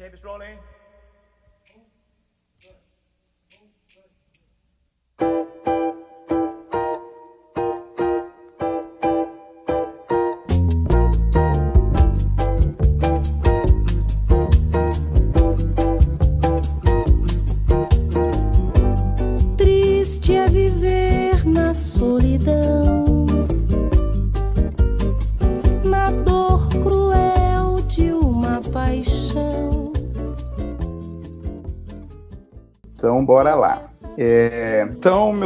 Tape is rolling.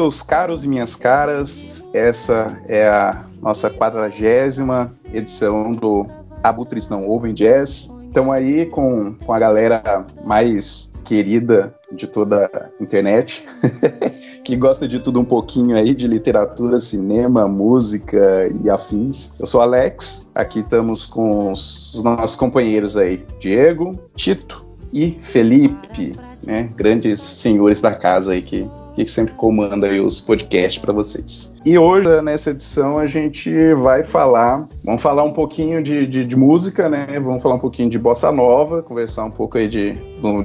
Meus caros e minhas caras, essa é a nossa quadragésima edição do Abutres Não Ouvem Jazz. Estamos aí com, com a galera mais querida de toda a internet, que gosta de tudo um pouquinho aí, de literatura, cinema, música e afins. Eu sou Alex, aqui estamos com os, os nossos companheiros aí, Diego, Tito e Felipe, né, grandes senhores da casa aí que, que sempre comanda os podcasts para vocês. E hoje, nessa edição, a gente vai falar, vamos falar um pouquinho de, de, de música, né, vamos falar um pouquinho de bossa nova, conversar um pouco aí de,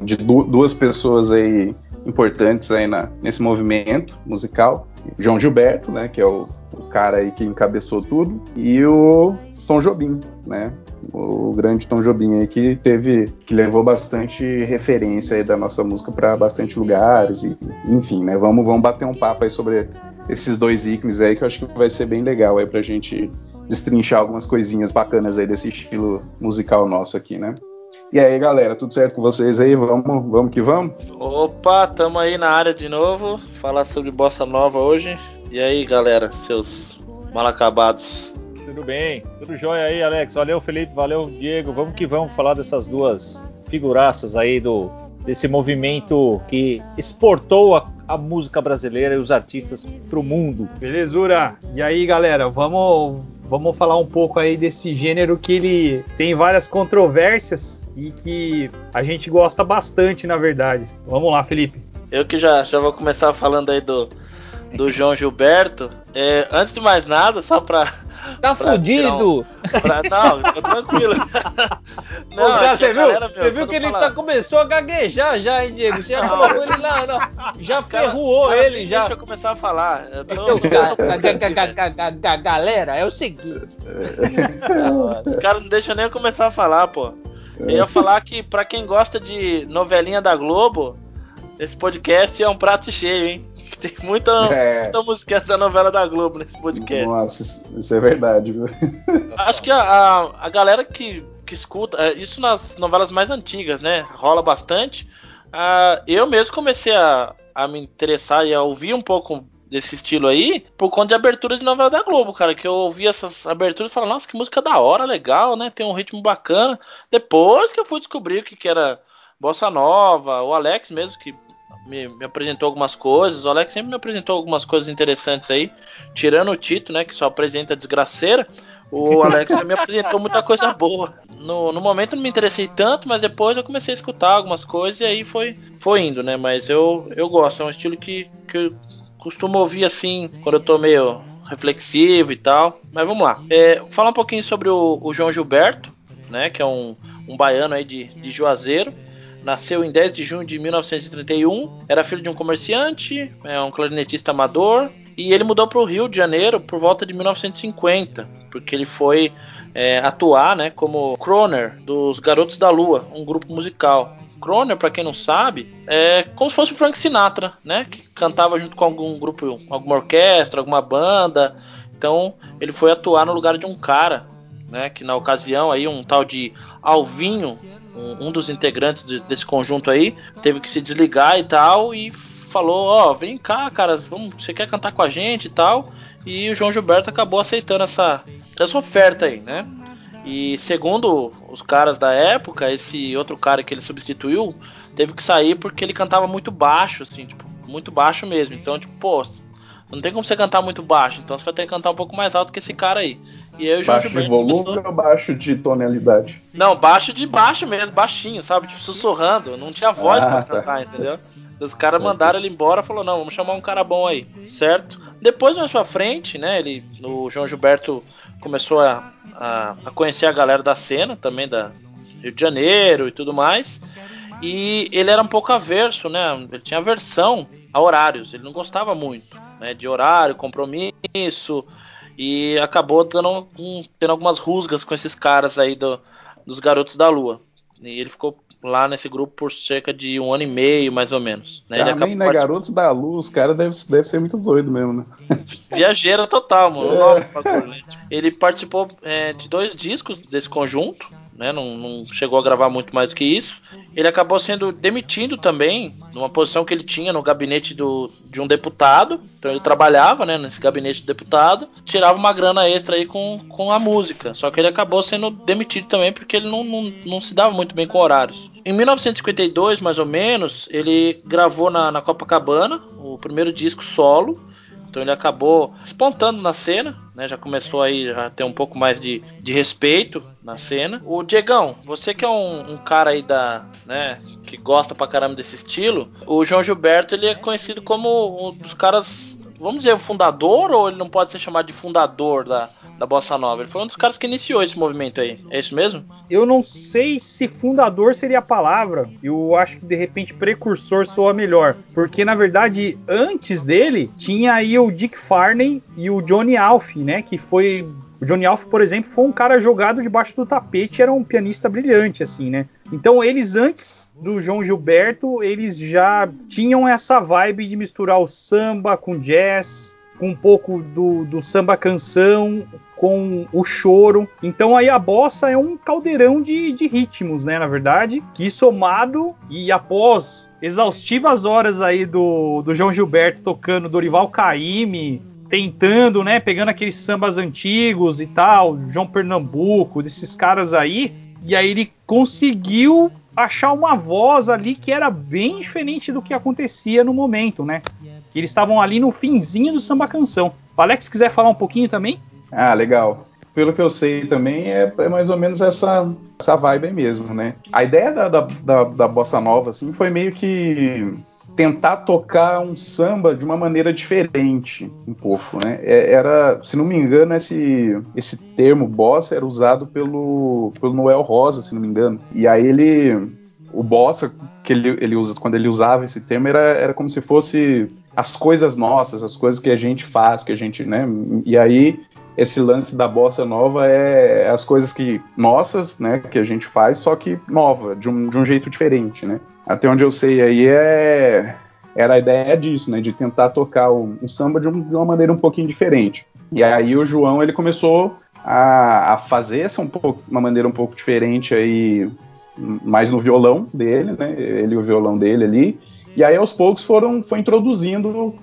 de du- duas pessoas aí importantes aí na, nesse movimento musical. João Gilberto, né, que é o, o cara aí que encabeçou tudo, e o Tom Jobim, né, o grande Tom Jobim aí que teve que levou bastante referência aí da nossa música para bastante lugares e enfim, né? Vamos vamos bater um papo aí sobre esses dois ícones aí que eu acho que vai ser bem legal aí pra gente destrinchar algumas coisinhas bacanas aí desse estilo musical nosso aqui, né? E aí, galera, tudo certo com vocês aí? Vamos, vamos que vamos? Opa, tamo aí na área de novo, falar sobre bossa nova hoje. E aí, galera, seus mal acabados. Tudo bem, tudo jóia aí, Alex. Valeu, Felipe, valeu, Diego. Vamos que vamos falar dessas duas figuraças aí do desse movimento que exportou a, a música brasileira e os artistas pro mundo. Belezura! E aí, galera, vamos, vamos falar um pouco aí desse gênero que ele tem várias controvérsias e que a gente gosta bastante, na verdade. Vamos lá, Felipe. Eu que já, já vou começar falando aí do, do João Gilberto. É, antes de mais nada, só pra. Tá pra fudido! um- pra- não, tô tranquilo. Que a você viu? galera, meu, você viu que ele tá, começou a gaguejar já, hein, Diego? Você já Não. colocou ele lá, não. Já ferruou ele, já. Deixa eu começar a falar. Eu tô- Então, ga- ga- ga- ga- ga- ga- ga- galera, é o seguinte. Os caras não deixam nem eu começar a falar, pô. Eu ia falar que pra quem gosta de novelinha da Globo, esse podcast é um prato cheio, hein? Tem muita, É. muita música da novela da Globo nesse podcast. Nossa, isso- isso é verdade, viu? Acho que a, a, a galera que, que escuta, é, isso nas novelas mais antigas, né? Rola bastante. Ah, eu mesmo comecei a, a me interessar e a ouvir um pouco desse estilo aí por conta de abertura de novela da Globo, cara. Que eu ouvi essas aberturas e falava, nossa, que música da hora, legal, né? Tem um ritmo bacana. Depois que eu fui descobrir o que, que era Bossa Nova, o Alex mesmo que me, me apresentou algumas coisas. O Alex sempre me apresentou algumas coisas interessantes aí, tirando o Tito, né? Que só apresenta desgraceira. O Alex me apresentou muita coisa boa. No, no momento não me interessei tanto, mas depois eu comecei a escutar algumas coisas e aí foi, foi indo, né? Mas eu, eu gosto, é um estilo que, que eu costumo ouvir assim quando eu tô meio reflexivo e tal. Mas vamos lá. É, falar um pouquinho sobre o, o João Gilberto, né? Que é um, um baiano aí de, de Juazeiro. Nasceu em 10 de junho de 1931. Era filho de um comerciante, é um clarinetista amador. E ele mudou para o Rio de Janeiro por volta de 1950, porque ele foi é, atuar né, como croner dos Garotos da Lua, um grupo musical. Croner, para quem não sabe, é como se fosse o Frank Sinatra, né? Que cantava junto com algum grupo, alguma orquestra, alguma banda. Então ele foi atuar no lugar de um cara, né? Que na ocasião aí um tal de Alvinho, um, um dos integrantes de- desse conjunto aí, teve que se desligar e tal e falou, ó, vem cá, cara, vamos, você quer cantar com a gente e tal? E o João Gilberto acabou aceitando essa, essa oferta aí, né? E segundo os caras da época, esse outro cara que ele substituiu teve que sair porque ele cantava muito baixo, assim, tipo, muito baixo mesmo. Então, tipo, pô, não tem como você cantar muito baixo, então você vai ter que cantar um pouco mais alto que esse cara aí. E aí o João Baixo de volume começou- ou baixo de tonalidade? Não, baixo de baixo mesmo, baixinho, sabe? Tipo, sussurrando. Não tinha voz Ah, pra tá. cantar, entendeu? Os caras mandaram ele embora falou, não, vamos chamar um cara bom aí, certo? Depois, mais pra frente, né, ele, o João Gilberto começou a, a, a conhecer a galera da cena, também da Rio de Janeiro e tudo mais. e ele era um pouco averso, né? Ele tinha aversão a horários, ele não gostava muito né, de horário, compromisso, e acabou dando, um, tendo algumas rusgas com esses caras aí do, dos Garotos da Lua. E ele ficou lá nesse grupo por cerca de um ano e meio, mais ou menos. Né? Ele Também, né? particip- Garotos da Luz, os caras devem deve ser muito doido mesmo, né? Viajeira total, mano. É. né? Ele participou é, de dois discos desse conjunto, né? Não, não chegou a gravar muito mais do que isso. Ele acabou sendo demitido também, numa posição que ele tinha no gabinete do, de um deputado. Então ele trabalhava, né, nesse gabinete do deputado, tirava uma grana extra aí com, com a música. Só que ele acabou sendo demitido também porque ele não, não, não se dava muito bem com horários. Em 1952, mais ou menos, ele gravou na, na Copacabana o primeiro disco solo. Então ele acabou despontando na cena, né? Já começou aí a ter um pouco mais de, de respeito na cena. O Diegão, você que é um, um cara aí da, né, que gosta pra caramba desse estilo, o João Gilberto ele é conhecido como um dos caras, vamos dizer, o fundador ou ele não pode ser chamado de fundador da, da bossa nova? Ele foi um dos caras que iniciou esse movimento aí. É isso mesmo? Eu não sei se fundador seria a palavra. Eu acho que de repente precursor soa melhor. Porque na verdade, antes dele, tinha aí o Dick Farney e o Johnny Alf, né? Que foi. O Johnny Alf, por exemplo, foi um cara jogado debaixo do tapete, era um pianista brilhante, assim, né? Então eles antes do João Gilberto, eles já tinham essa vibe de misturar o samba com jazz, com um pouco do, do samba canção, com o choro. Então aí a bossa é um caldeirão de, de ritmos, né? Na verdade, que somado e após exaustivas horas aí do, do João Gilberto tocando Dorival Caymmi, tentando, né? Pegando aqueles sambas antigos e tal, João Pernambuco, esses caras aí. E aí ele conseguiu achar uma voz ali que era bem diferente do que acontecia no momento, né? Que eles estavam ali no finzinho do samba canção. O Alex quiser falar um pouquinho também? Ah, legal. Pelo que eu sei também, é, é mais ou menos essa, essa vibe mesmo, né? A ideia da, da, da, da bossa nova, assim, foi meio que tentar tocar um samba de uma maneira diferente, um pouco, né? É- Era, se não me engano, esse, esse termo bossa era usado pelo, pelo Noel Rosa, se não me engano. E aí ele, o bossa que ele, ele usa, quando ele usava esse termo era, era como se fosse as coisas nossas, as coisas que a gente faz, que a gente, né? E aí esse lance da bossa nova é as coisas que nossas, né, que a gente faz, só que nova, de um, de um jeito diferente, né? Até onde eu sei aí é era a ideia disso, né, de tentar tocar um, samba de, um- de uma maneira um pouquinho diferente. E aí o João ele começou a, a fazer essa um pouco, uma maneira um pouco diferente aí, mais no violão dele, né? Ele e o violão dele ali. E aí aos poucos foram foi introduzindo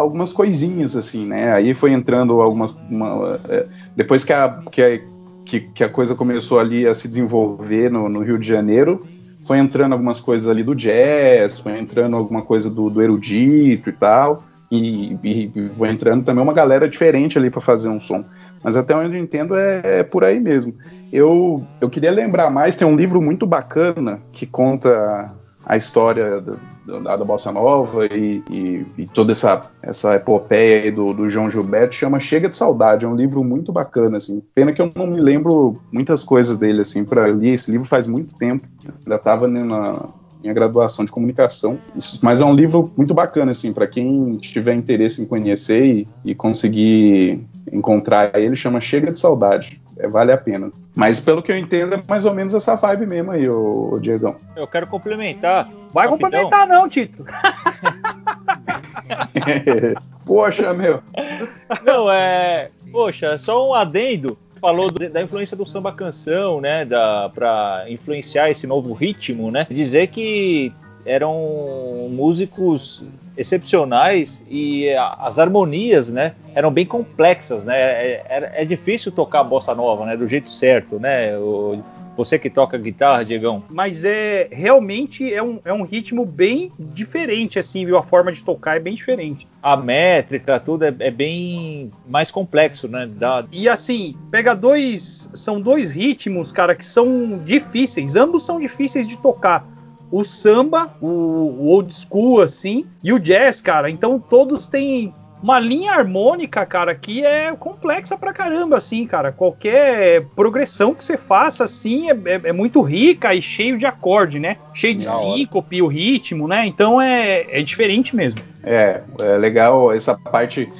algumas coisinhas assim, né? Aí foi entrando algumas uma- é, depois que a, que a que, que a coisa começou ali a se desenvolver no, no Rio de Janeiro, foi entrando algumas coisas ali do jazz, foi entrando alguma coisa do, do erudito e tal, e, e, e foi entrando também uma galera diferente ali para fazer um som. Mas até onde eu entendo é, é por aí mesmo. Eu, eu queria lembrar mais, tem um livro muito bacana que conta a história da, da Bossa Nova e, e- e toda essa, essa epopeia do, do João Gilberto, chama Chega de Saudade, é um livro muito bacana, assim. Pena que eu não me lembro muitas coisas dele, assim, para ler esse livro faz muito tempo, ainda estava na minha graduação de comunicação, mas é um livro muito bacana, assim, para quem tiver interesse em conhecer e, e conseguir encontrar ele, chama Chega de Saudade. É, vale a pena. Mas pelo que eu entendo, é mais ou menos essa vibe mesmo aí, ô, ô Diegão. Eu quero complementar. Vai Rapidão. complementar não, Tito. Poxa, meu. Não, é. Poxa, só um adendo. Falou do- da influência do samba canção, né? Da, pra influenciar esse novo ritmo, né? Dizer que eram músicos excepcionais e as harmonias, né? Eram bem complexas, né? É, é- é difícil tocar bossa nova, né? Do jeito certo, né? O- você que toca guitarra, Diegão. Mas é realmente é um, é um ritmo bem diferente, assim, viu? A forma de tocar é bem diferente. A métrica, tudo é, é bem mais complexo, né? Da, E assim, pega dois. São dois ritmos, cara, que são difíceis. Ambos são difíceis de tocar. O samba, o, o old school, assim, e o jazz, cara. Então todos têm uma linha harmônica, cara, que é complexa pra caramba, assim, cara. Qualquer progressão que você faça, assim, é, é- é muito rica e cheio de acorde, né? Cheio de síncope, o ritmo, né? Então é, é diferente mesmo. É, é legal essa parte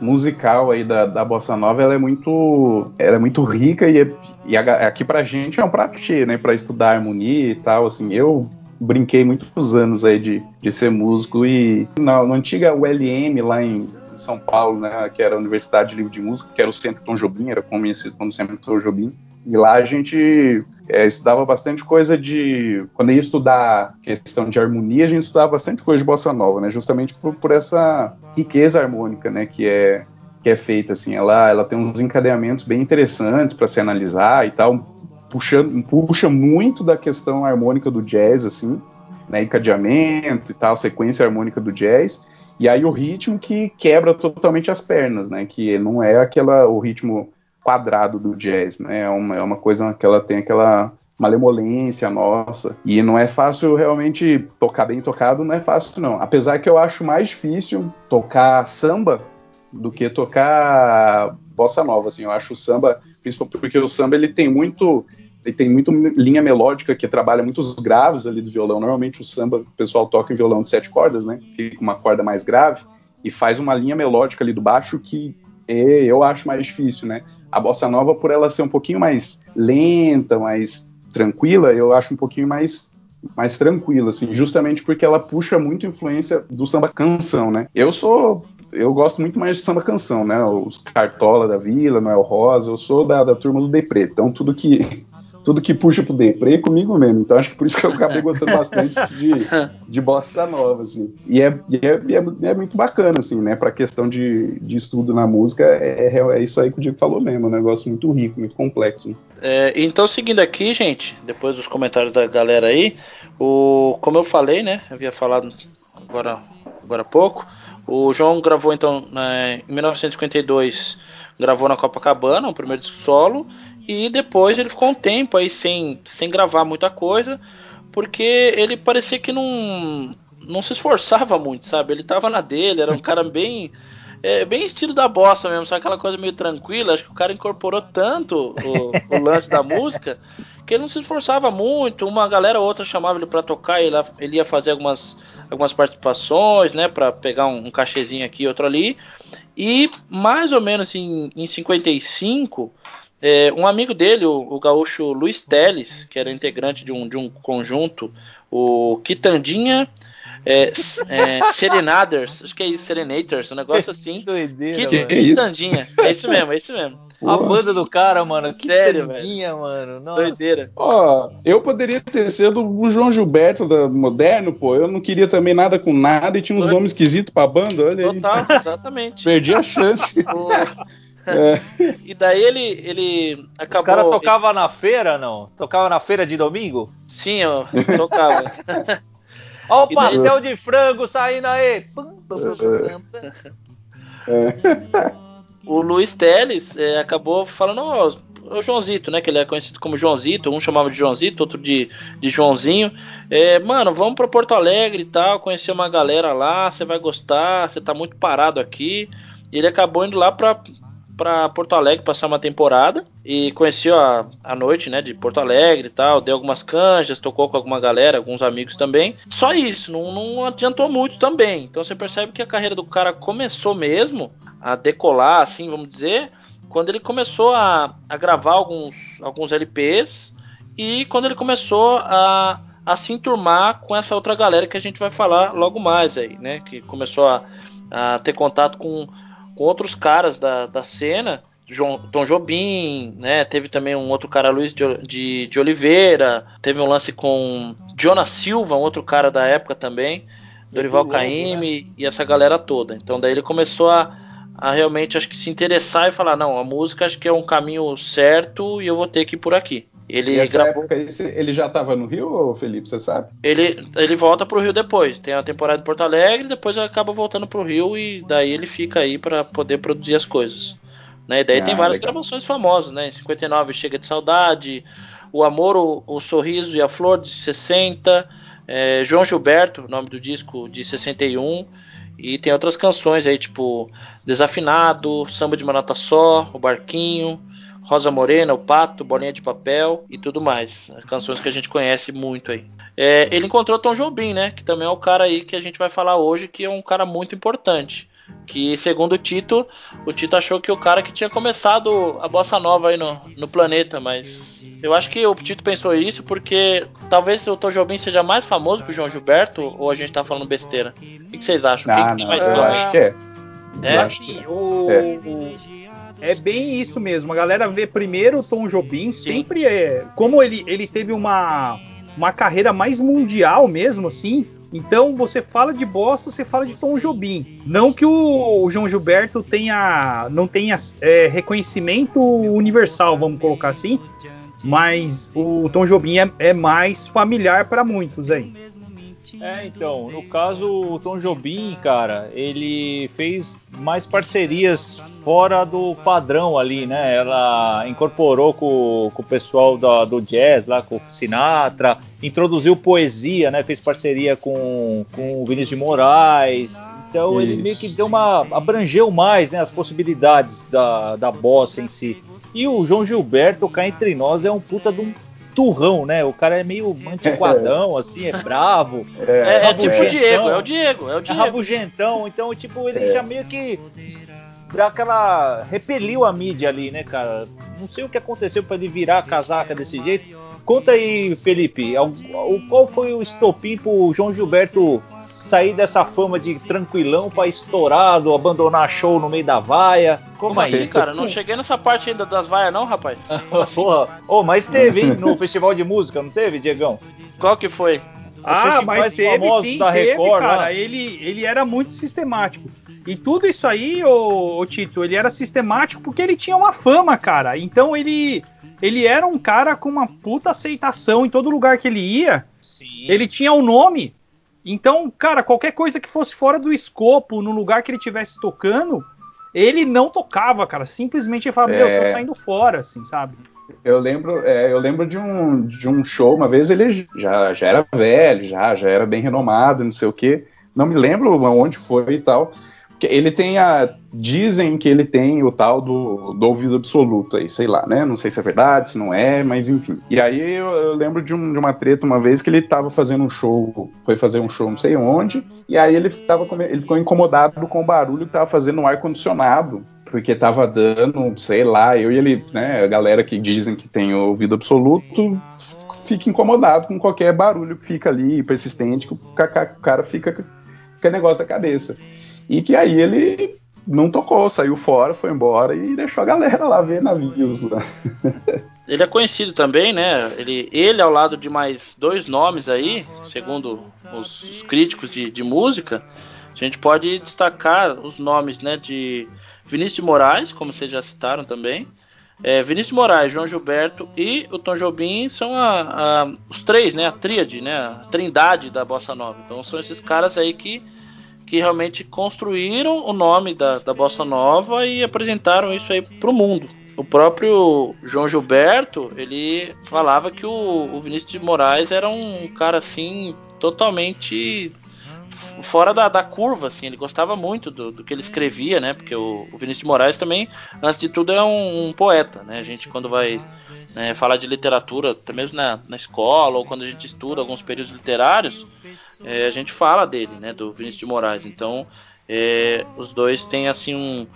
musical aí da, da bossa nova, ela é muito, ela é muito rica e, e aqui pra gente é um prato cheio, né, Pra estudar harmonia e tal, assim, eu brinquei muitos anos aí de, de ser músico e na, na antiga ULM lá em São Paulo, né, que era a Universidade de Livro de Música, que era o Centro Tom Jobim, era conhecido como Centro Tom Jobim, e lá a gente é, estudava bastante coisa de. Quando ia estudar questão de harmonia, a gente estudava bastante coisa de bossa nova, né? Justamente por, por essa riqueza harmônica, né? Que é, que é feita, assim. Ela, ela tem uns encadeamentos bem interessantes para se analisar e tal. Puxa, puxa muito da questão harmônica do jazz, assim, né? Encadeamento e tal, sequência harmônica do jazz. E aí o ritmo que quebra totalmente as pernas, né? Que não é aquela o ritmo quadrado do jazz, né? É uma, é uma coisa que ela tem aquela malemolência nossa. E não é fácil realmente tocar bem tocado, não é fácil não. Apesar que eu acho mais difícil tocar samba do que tocar bossa nova, assim. Eu acho o samba, principalmente porque o samba ele tem muito ele tem muito linha melódica que trabalha muitos graves ali do violão. Normalmente o samba o pessoal toca em violão de sete cordas, né? Fica uma corda mais grave e faz uma linha melódica ali do baixo que é, eu acho mais difícil, né? A bossa nova, por ela ser um pouquinho mais lenta, mais tranquila, eu acho um pouquinho mais mais tranquila, assim, justamente porque ela puxa muito influência do samba canção, né? Eu sou eu gosto muito mais de samba canção, né? Os Cartola da Vila, Noel Rosa, eu sou da, da turma do Deprê, então tudo que tudo que puxa pro deprê é comigo mesmo. Então acho que por isso que eu acabei gostando bastante de, de bossa nova, assim. E é, e é, e é, é muito bacana, assim, né? Pra questão de, de estudo na música, é, é, é isso aí que o Diego falou mesmo, é um negócio muito rico, muito complexo. É, então, seguindo aqui, gente, depois dos comentários da galera aí, o, como eu falei, né? Eu havia falado agora, agora há pouco. O João gravou então né, em 1952, gravou na Copacabana, o primeiro disco solo, e depois ele ficou um tempo aí sem, sem gravar muita coisa, porque ele parecia que não, não se esforçava muito, sabe? Ele tava na dele, era um cara bem. É, bem estilo da bossa mesmo, sabe? Aquela coisa meio tranquila. Acho que o cara incorporou tanto o, o lance da música que ele não se esforçava muito. Uma galera ou outra chamava ele para tocar, ele, ele ia fazer algumas, algumas participações, né? Para pegar um, um cachezinho aqui, outro ali. E mais ou menos em, em 55, é, um amigo dele, o, o gaúcho Luiz Teles, que era integrante de um, de um conjunto, o Quitandinha é, é, Serenaders, acho que é isso, Serenators, um negócio assim. Que doideira, Quit- mano. Quitandinha, é isso mesmo, é isso mesmo. A banda do cara, mano. Que Sério, tandinha, mano. Nossa. Doideira. Ó, eu poderia ter sido o João Gilberto da Moderno, pô. Eu não queria também nada com nada e tinha uns Foi. nomes esquisitos pra banda, olha aí. Total, exatamente. Perdi a chance. É. E daí ele, ele acabou. Os caras tocavam na feira, não? Tocava na feira de domingo? Sim, eu tocava. Ó o E daí- pastel de frango saindo aí! Pum. o Luiz Teles é, acabou falando, ó, o Joãozito, né? Que ele é conhecido como Joãozito, um chamava de Joãozito, outro de, de Joãozinho. É, mano, vamos pra Porto Alegre e tal, conhecer uma galera lá, você vai gostar, você tá muito parado aqui. E ele acabou indo lá pra, pra Porto Alegre passar uma temporada e conheceu a, a noite, né, de Porto Alegre e tal, deu algumas canjas, tocou com alguma galera, alguns amigos também. Só isso, não, não adiantou muito também. Então você percebe que a carreira do cara começou mesmo a decolar, assim, vamos dizer, quando ele começou a, a gravar alguns, alguns LPs e quando ele começou a, a se enturmar com essa outra galera que a gente vai falar logo mais aí, né? Que começou a, a ter contato com, com outros caras da, da cena, João, Tom Jobim, né? Teve também um outro cara, Luiz de, de, de Oliveira, teve um lance com Jonas Silva, um outro cara da época também, Dorival Caymmi e essa galera toda. Então daí ele começou a, a realmente acho que se interessar e falar, não, a música acho que é um caminho certo e eu vou ter que ir por aqui. Ele essa gravou, época ele já tava no Rio, Felipe, você sabe? ele, ele volta pro Rio depois. Tem a temporada em Porto Alegre, depois acaba voltando pro Rio e daí ele fica aí para poder produzir as coisas. Né? E daí Ah, tem várias legal. gravações famosas, né? Em 59 Chega de Saudade, O Amor, o, o Sorriso e a Flor de 60, é, João Gilberto, nome do disco de 61, E tem outras canções aí, tipo Desafinado, Samba de Manata Só, O Barquinho, Rosa Morena, O Pato, Bolinha de Papel e tudo mais. Canções que a gente conhece muito aí. É, ele encontrou Tom Jobim, né? Que também é o cara aí que a gente vai falar hoje, que é um cara muito importante. Que segundo o Tito, o Tito achou que o cara que tinha começado a bossa nova aí no, no planeta, mas eu acho que o Tito pensou isso porque talvez o Tom Jobim seja mais famoso que o João Gilberto ou a gente tá falando besteira. O que vocês acham? Quem Ah, que tem não, mais eu acho que é. É? Eu acho que Assim, o, É. o- é bem isso mesmo. A galera vê primeiro o Tom Jobim, sempre é. Como ele, ele teve uma, uma carreira mais mundial mesmo, assim. Então você fala de bossa, você fala de Tom Jobim. Não que o, o João Gilberto tenha, não tenha é, reconhecimento universal, vamos colocar assim. Mas o Tom Jobim é, é mais familiar para muitos aí. É, então, no caso, o Tom Jobim, cara, ele fez mais parcerias fora do padrão ali, né? Ela incorporou com, com o pessoal da- do jazz lá, com o Sinatra, introduziu poesia, né? Fez parceria com, com o Vinícius de Moraes. Então ele Isso. meio que deu uma. abrangeu mais né, as possibilidades da, da bossa em si. E o João Gilberto, cá entre nós, é um puta de um turrão, né? O cara é meio antiquadão, assim, é bravo. É, é Rabugentão. tipo o Diego, é o Diego, é o É Diego. rabugentão, então, tipo, ele É. já meio que dá aquela. repeliu a mídia ali, né, cara? Não sei o que aconteceu pra ele virar a casaca desse jeito. Conta aí, Felipe, qual foi o estopim pro João Gilberto sair dessa fama de tranquilão pra estourado, abandonar show no meio da vaia? Como, Como aí? assim, cara? Não cheguei nessa parte ainda das vaias, não, rapaz. Porra, oh, mas teve, hein, no festival de música, não teve, Diegão? Qual que foi? Ah, mas teve sim, da teve, Record cara. lá. Ele, ele era muito sistemático. E tudo isso aí, ô, ô, Tito, ele era sistemático porque ele tinha uma fama, cara. Então ele, ele era um cara com uma puta aceitação em todo lugar que ele ia. Sim. Ele tinha um nome. Então, cara, qualquer coisa que fosse fora do escopo, no lugar que ele estivesse tocando, ele não tocava, cara. Simplesmente ele falava, meu, eu tô É. saindo fora, assim, sabe? Eu lembro, é, eu lembro de um, de um show, uma vez ele já, já era velho, já, já era bem renomado, não sei o quê. Não me lembro onde foi e tal. Ele tem a. Dizem que ele tem o tal do, do ouvido absoluto aí, sei lá, né? Não sei se é verdade, se não é, mas enfim. E aí eu, eu lembro de, um- de uma treta uma vez que ele tava fazendo um show, foi fazer um show não sei onde, e aí ele, tava, ele ficou incomodado com o barulho que tava fazendo no ar-condicionado porque tava dando, sei lá, eu e ele, né, a galera que dizem que tem ouvido absoluto fica incomodado com qualquer barulho que fica ali, persistente, que o ca- o cara fica com o negócio da cabeça. E que aí ele não tocou, saiu fora, foi embora e deixou a galera lá ver navios lá. Ele é conhecido também, né? Ele, ele ao lado de mais dois nomes aí, segundo os, os críticos de, de música, a gente pode destacar os nomes, né, de Vinícius de Moraes, como vocês já citaram também. É, Vinícius de Moraes, João Gilberto e o Tom Jobim são a- a- os três, né? A tríade, né? A trindade da bossa nova. Então são esses caras aí que, que realmente construíram o nome da, da bossa nova e apresentaram isso aí pro mundo. O próprio João Gilberto, ele falava que o, o Vinícius de Moraes era um cara assim totalmente fora da, da curva, assim, ele gostava muito do, do que ele escrevia, né? Porque o, o Vinícius de Moraes também, antes de tudo, é um, um poeta, né? A gente quando vai né, falar de literatura, até mesmo na, na escola ou quando a gente estuda alguns períodos literários, é, a gente fala dele, né? Do Vinícius de Moraes. Então, é, os dois têm assim um,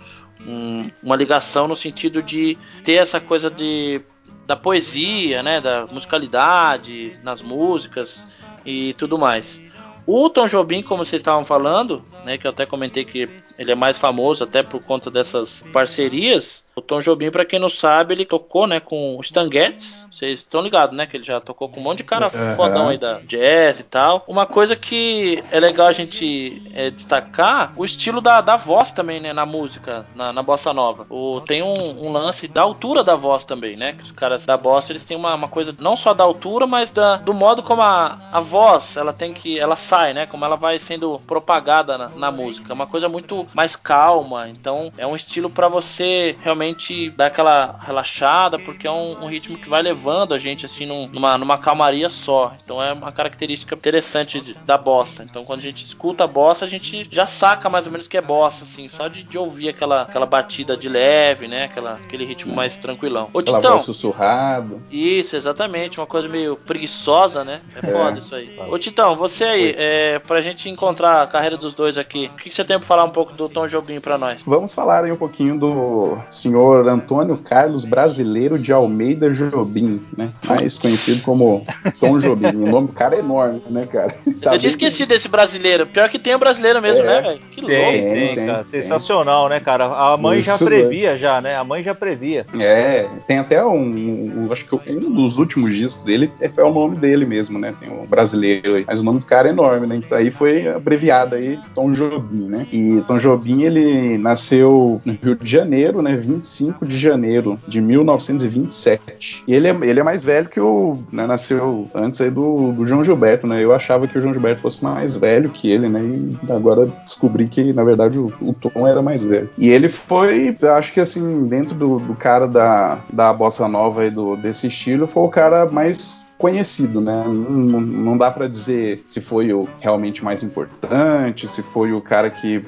um- uma ligação no sentido de ter essa coisa de da poesia, né, da musicalidade nas músicas e tudo mais. O Tom Jobim, como vocês estavam falando, né, que eu até comentei que ele é mais famoso até por conta dessas parcerias. O Tom Jobim, para quem não sabe, ele tocou, né, com o Stan Getz. Vocês estão ligados, né, que ele já tocou com um monte de cara Aham. fodão aí da jazz e tal. Uma coisa que é legal a gente é, destacar, o estilo da, da voz também, né, na música, na, na bossa nova. O, tem um, um lance da altura da voz também, né, que os caras da bossa, eles têm uma, uma coisa não só da altura, mas da, do modo como a, a voz, ela tem que, ela sai, né, como ela vai sendo propagada na, na música. É uma coisa muito mais calma, então é um estilo para você realmente dar aquela relaxada, porque é um, um ritmo que vai levando a gente assim num- numa, numa calmaria só. Então é uma característica interessante de- da bossa. Então quando a gente escuta a bossa, a gente já saca mais ou menos que é bossa, assim, só de, de ouvir aquela, aquela batida de leve, né? Aquela, aquele ritmo mais tranquilão. Ô, Aquela Titão, voz sussurrada. isso, exatamente, uma coisa meio preguiçosa, né? É foda É. isso aí. Ô Titão, você aí, é, pra gente encontrar a carreira dos dois aqui, o que, que você tem pra falar um pouco do Tom Jobim pra nós? Vamos falar aí um pouquinho do senhor Antônio Carlos Brasileiro de Almeida Jobim, né? Mais conhecido como Tom Jobim. O nome do cara é enorme, né, cara? Tá Eu tinha bem- esquecido desse brasileiro. Pior que tem o brasileiro mesmo, É. né, velho? Que Tem, louco. tem, Tem, tem, cara. tem. Sensacional, né, cara? A mãe já Isso, previa, já, né? A mãe já previa. É, tem até um, um- acho que um dos últimos discos dele é, é o nome dele mesmo, né? Tem o brasileiro aí. Mas o nome do cara é enorme, né? Então aí foi abreviado aí Tom Jobim, né? E Tom Jobim, ele nasceu no Rio de Janeiro, né? 25 de janeiro de 1927. E ele é, ele é mais velho que o. Né, nasceu antes aí do, do João Gilberto, né? Eu achava que o João Gilberto fosse mais velho que ele, né? E agora descobri que, na verdade, o, o Tom era mais velho. E ele foi, acho que assim, dentro do, do cara da, da bossa nova e do, desse estilo, foi o cara mais conhecido, né? Não, não- dá pra dizer se foi o realmente mais importante, se foi o cara que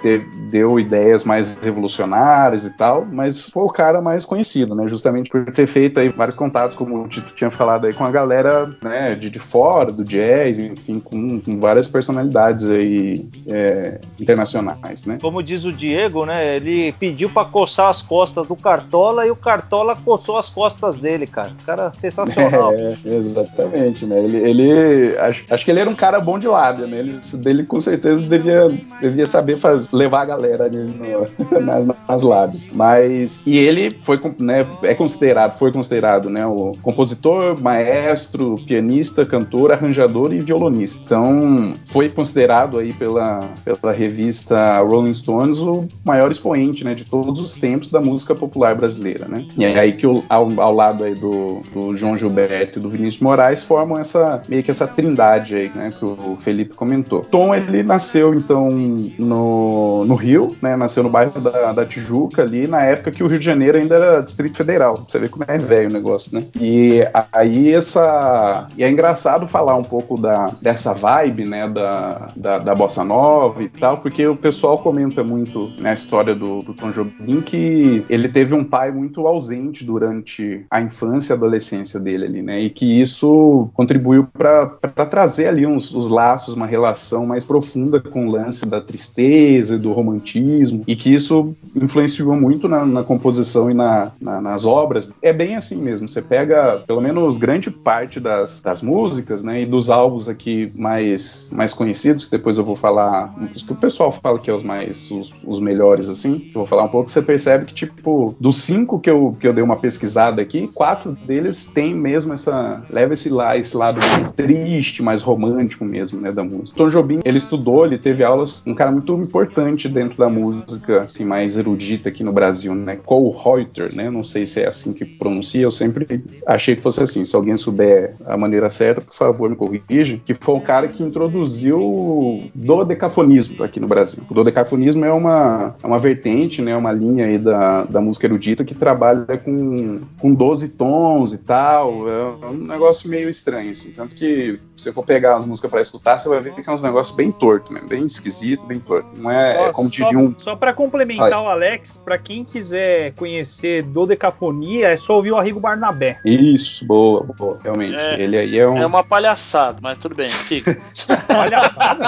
deu ideias mais revolucionárias e tal, mas foi o cara mais conhecido, né? Justamente por ter feito aí vários contatos, como o Tito tinha falado aí, com a galera né, de, de fora, do jazz, enfim, com, com várias personalidades aí é, internacionais, né? Como diz o Diego, né? Ele pediu pra coçar as costas do Cartola e o Cartola coçou as costas dele, cara. Cara, sensacional. É, exatamente, né? Ele, ele- acho, acho que ele era um cara bom de lábia, né? Ele, dele com certeza devia, devia saber faz, levar a galera ali no- nas, nas lábias. Mas e ele foi, né? É considerado, foi considerado, né? O compositor, maestro, pianista, cantor, arranjador e violonista. Então foi considerado aí pela, pela revista Rolling Stones o maior expoente, né? De todos os tempos da música popular brasileira, né? E é aí que o- ao, ao lado aí do, do João Gilberto e do Vinícius Moraes formam essa meio que essa trindade aí, né, que o Felipe comentou. Tom ele nasceu então no, no Rio, né, nasceu no bairro da, da Tijuca ali na época que o Rio de Janeiro ainda era Distrito Federal. Você vê como é velho o negócio, né? E aí essa e é engraçado falar um pouco da dessa vibe, né, da, da, da bossa nova e tal, porque o pessoal comenta muito na história do, do Tom Jobim que ele teve um pai muito ausente durante a infância e adolescência dele ali, né? E que isso contribuiu para trazer ali uns, os laços, uma relação mais profunda com o lance da tristeza e do romantismo, e que isso influenciou muito na, na composição e na, na- nas obras. É bem assim mesmo. Você pega, pelo menos, grande parte das, das músicas, né? E dos álbuns aqui mais, mais conhecidos, que depois eu vou falar, que o pessoal fala que é os mais, os, os melhores, assim. Eu vou falar um pouco, você percebe que, tipo, dos cinco que eu, que eu dei uma pesquisada aqui, quatro deles têm mesmo essa. leva esse, lá, esse lado mais triste, mais romântico mesmo, né, da música. Tom Jobim, ele estudou, ele teve aulas, um cara muito importante dentro da música, assim, mais erudita aqui no Brasil, né, Cole Reuter, né, não sei se é assim que pronuncia, eu sempre achei que fosse assim, se alguém souber a maneira certa, por favor, me corrija, que foi o cara que introduziu o dodecafonismo aqui no Brasil. O dodecafonismo é uma, é uma vertente, né, uma linha aí da, da música erudita que trabalha com, com 12 tons e tal, é um negócio meio estranho, assim, tanto que se você for pegar as músicas pra escutar, você vai ver que é uns negócios bem torto, né, bem esquisito, bem torto. Não é, Só- é como diria um... só para complementar o Alex, para quem quiser conhecer dodecafonia, é só ouvir o Arrigo Barnabé. Isso, boa, boa, realmente. É. Ele aí é um... É uma palhaçada, mas tudo bem, siga. Palhaçada?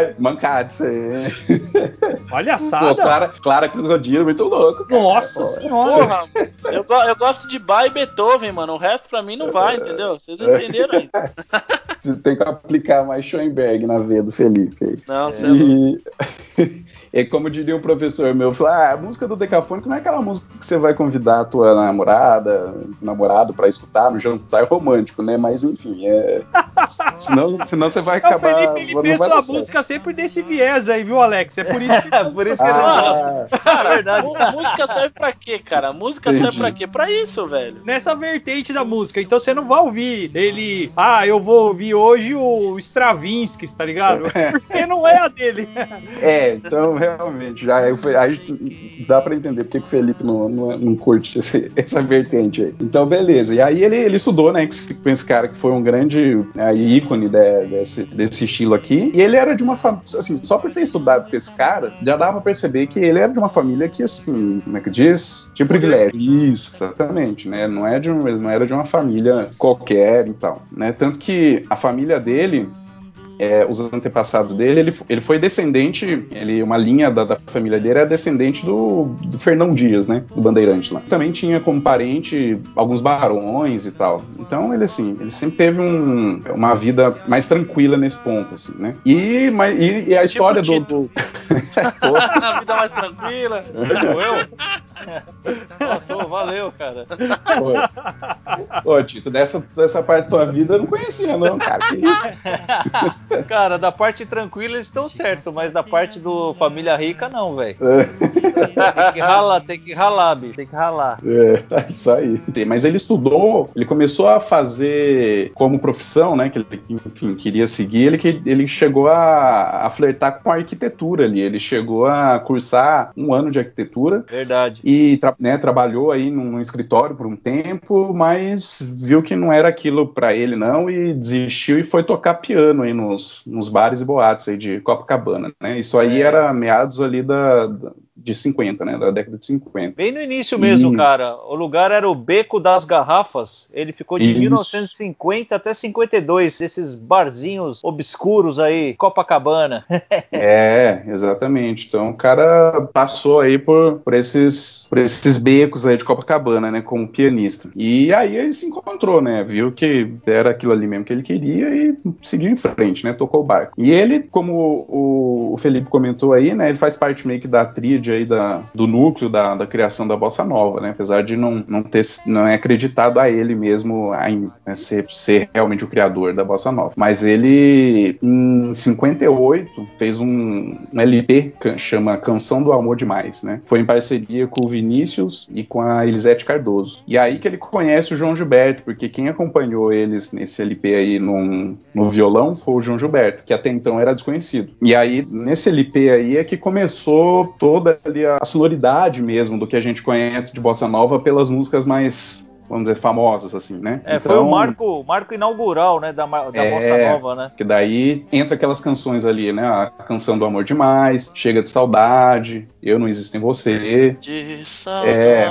É, mancado isso aí. Palhaçada? Pô, Clara, Clara Crocodilo, muito louco. cara. Nossa Pô, senhora. Porra, eu, eu gosto de Bach e Beethoven, mano. O resto pra mim não vai, entendeu? Vocês entenderam aí. Você tem que aplicar mais Schoenberg na veia do Felipe aí. Não, você é. E, e como diria um professor meu, falou, ah, a música do Decafônico não é aquela música que você vai convidar a tua namorada, namorado pra escutar no jantar romântico, né? Mas enfim, é... senão, senão você vai É, o acabar... Felipe ele não pensa a certo. música sempre desse viés aí, viu, Alex? É por isso que. É, por isso que ele Ah, Cara, É verdade. música serve pra quê, cara? Música Entendi. serve pra quê? Pra isso, velho. Nessa vertente da música. Então você não vai ouvir ele. Ah, eu vou ouvir hoje o Stravinsky, tá ligado? Porque não é a dele. É, então realmente. Já, aí, aí dá pra entender porque que o Felipe não, não, não curte esse, essa vertente aí. Então, beleza. E aí ele, ele estudou, né, com esse cara que foi um grande né, ícone de, desse, desse estilo aqui. E ele era de uma família, assim, só por ter estudado com esse cara, já dava pra perceber que ele era de uma família que, assim, como é que diz? Tinha privilégio. Isso, exatamente, né? Não, é de um, não era de uma família qualquer e tal, né? Tanto que a família dele é, os antepassados dele, ele, ele foi descendente, ele, uma linha da, da família dele era descendente do, do, Fernão Dias, né? Do Bandeirante lá. Também tinha como parente alguns barões e tal. Então ele assim, ele sempre teve um, uma vida mais tranquila nesse ponto, assim, né? E, mas, e, e a história tipo do. do... a vida mais tranquila. Eu? Nossa, valeu, cara. Ô, Tito, dessa, dessa parte da tua vida eu não conhecia, não, cara. Que isso? Cara, da parte tranquila eles estão certo, mas da parte do família rica não, velho. É. Tem que ralar, tem que ralar, bicho. Tem que ralar. É, tá isso aí. Mas ele estudou, ele começou a fazer como profissão, né? Que ele, enfim, queria seguir. Ele, ele chegou a, a flertar com a arquitetura ali. Ele chegou a cursar um ano de arquitetura. Verdade. E tra, né, trabalhou aí num, num escritório por um tempo, mas viu que não era aquilo para ele, não, e desistiu e foi tocar piano aí no nos, nos bares e boates aí de Copacabana, né? Isso aí é. era meados ali da, da de 50, né? Da década de 50. Bem no início mesmo, e... cara. O lugar era o Beco das Garrafas. Ele ficou de Isso. 1950 até 52. Esses barzinhos obscuros aí, Copacabana. é, exatamente. Então o cara passou aí por, por, esses, por esses becos aí de Copacabana, né? Como pianista. E aí ele se encontrou, né? Viu que era aquilo ali mesmo que ele queria e seguiu em frente, né? Tocou o barco. E ele, como o, Felipe comentou aí, né? Ele faz parte meio que da tríade aí da, do núcleo da, da, criação da bossa nova, né? Apesar de não, não ter não é acreditado a ele mesmo a, né, ser, ser realmente o criador da bossa nova. Mas ele em 58 fez um, um LP que chama Canção do Amor Demais, né? Foi em parceria com o Vinícius e com a Elisete Cardoso. E aí que ele conhece o João Gilberto, porque quem acompanhou eles nesse LP aí no, no violão foi o João Gilberto, que até então era desconhecido. E aí nesse LP aí é que começou toda ali a sonoridade mesmo do que a gente conhece de bossa nova pelas músicas mais vamos dizer, famosas, assim, né? É, então, foi o marco, marco inaugural, né, da, da é, Bossa Nova, né? Que daí entra aquelas canções ali, né? A canção do Amor Demais, Chega de Saudade, Eu Não Existo em Você. De saudade. É,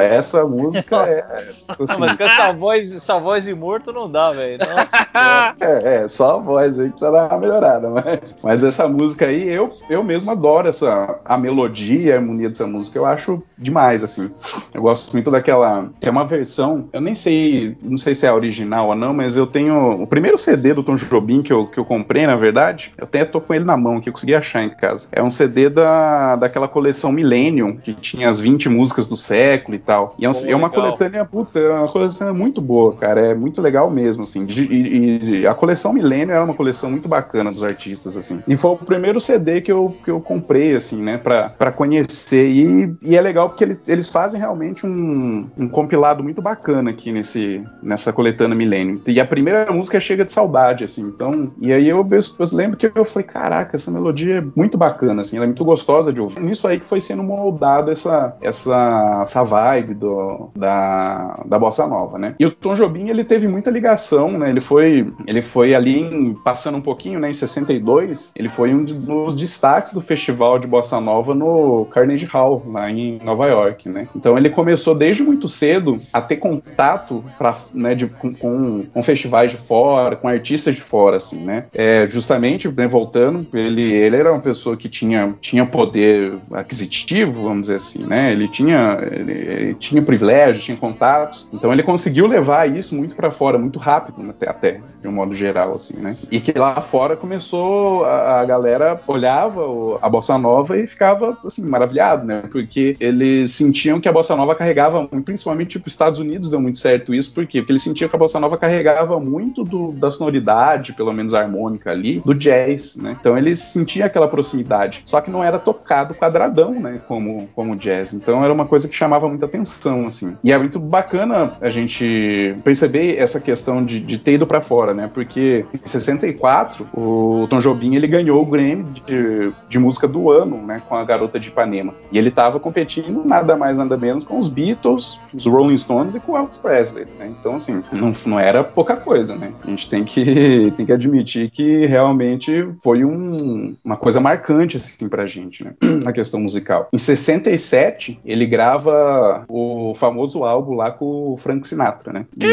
essa música é... Assim, Mas com essa voz, essa voz de morto não dá, velho. é, é, só a voz aí precisa dar uma melhorada, mas, mas essa música aí, eu, eu mesmo adoro essa, a melodia, a harmonia dessa música, eu acho demais, assim. Eu gosto muito daquela, tem uma versão, eu nem sei, não sei se é original ou não, mas eu tenho o primeiro CD do Tom Jobim que eu, que eu comprei, na verdade, eu até tô com ele na mão que eu consegui achar em casa. É um CD da, daquela coleção Millennium, que tinha as 20 músicas do século e tal. E é, um, é uma coletânea, puta, é uma coleção muito boa, cara, é muito legal mesmo, assim. E, e, a coleção Millennium é uma coleção muito bacana dos artistas, assim. E foi o primeiro CD que eu, que eu comprei, assim, né, pra, pra conhecer. E, e é legal porque ele, eles fazem realmente um, um compilado lado muito bacana aqui nesse, nessa coletânea Milênio. E a primeira música Chega de Saudade, assim. Então, e aí eu, eu, eu, lembro que eu falei, caraca, essa melodia é muito bacana, assim, ela é muito gostosa de ouvir. Nisso aí que foi sendo moldado essa, essa, essa vibe do, da, da bossa nova, né? E o Tom Jobim, ele teve muita ligação, né? Ele foi, ele foi ali em, passando um pouquinho, né, em 62, ele foi um dos destaques do festival de bossa nova no Carnegie Hall, lá em Nova York, né? Então ele começou desde muito cedo a ter contato pra, né, de, com, com, com, festivais de fora, com artistas de fora, assim, né? É, justamente, né, voltando, ele, ele era uma pessoa que tinha, tinha poder aquisitivo, vamos dizer assim, né? Ele tinha, ele, ele tinha privilégios, tinha contatos, então ele conseguiu levar isso muito para fora, muito rápido, né, até, até, de um modo geral, assim, né? E que lá fora começou, a, a galera olhava a Bossa Nova e ficava, assim, maravilhado, né? Porque eles sentiam que a Bossa Nova carregava, principalmente, tipo, Estados Unidos deu muito certo isso, por quê? Porque eles sentiam que a bossa nova carregava muito do, da sonoridade, pelo menos harmônica ali, do jazz, né? Então eles sentiam aquela proximidade. Só que não era tocado quadradão, né? Como, como jazz. Então era uma coisa que chamava muita atenção, assim. E é muito bacana a gente perceber essa questão de, de ter ido para fora, né? Porque em 64, o Tom Jobim ele ganhou o Grammy de, de música do ano, né? Com a Garota de Ipanema. E ele estava competindo nada mais nada menos com os Beatles, os Rolling Stones e com o Elvis Presley, né? Então, assim, não, não era pouca coisa, né? A gente tem que, tem que admitir que realmente foi um, uma coisa marcante, assim, pra gente, né? Na questão musical. Em 67, ele grava o famoso álbum lá com o Frank Sinatra, né? E,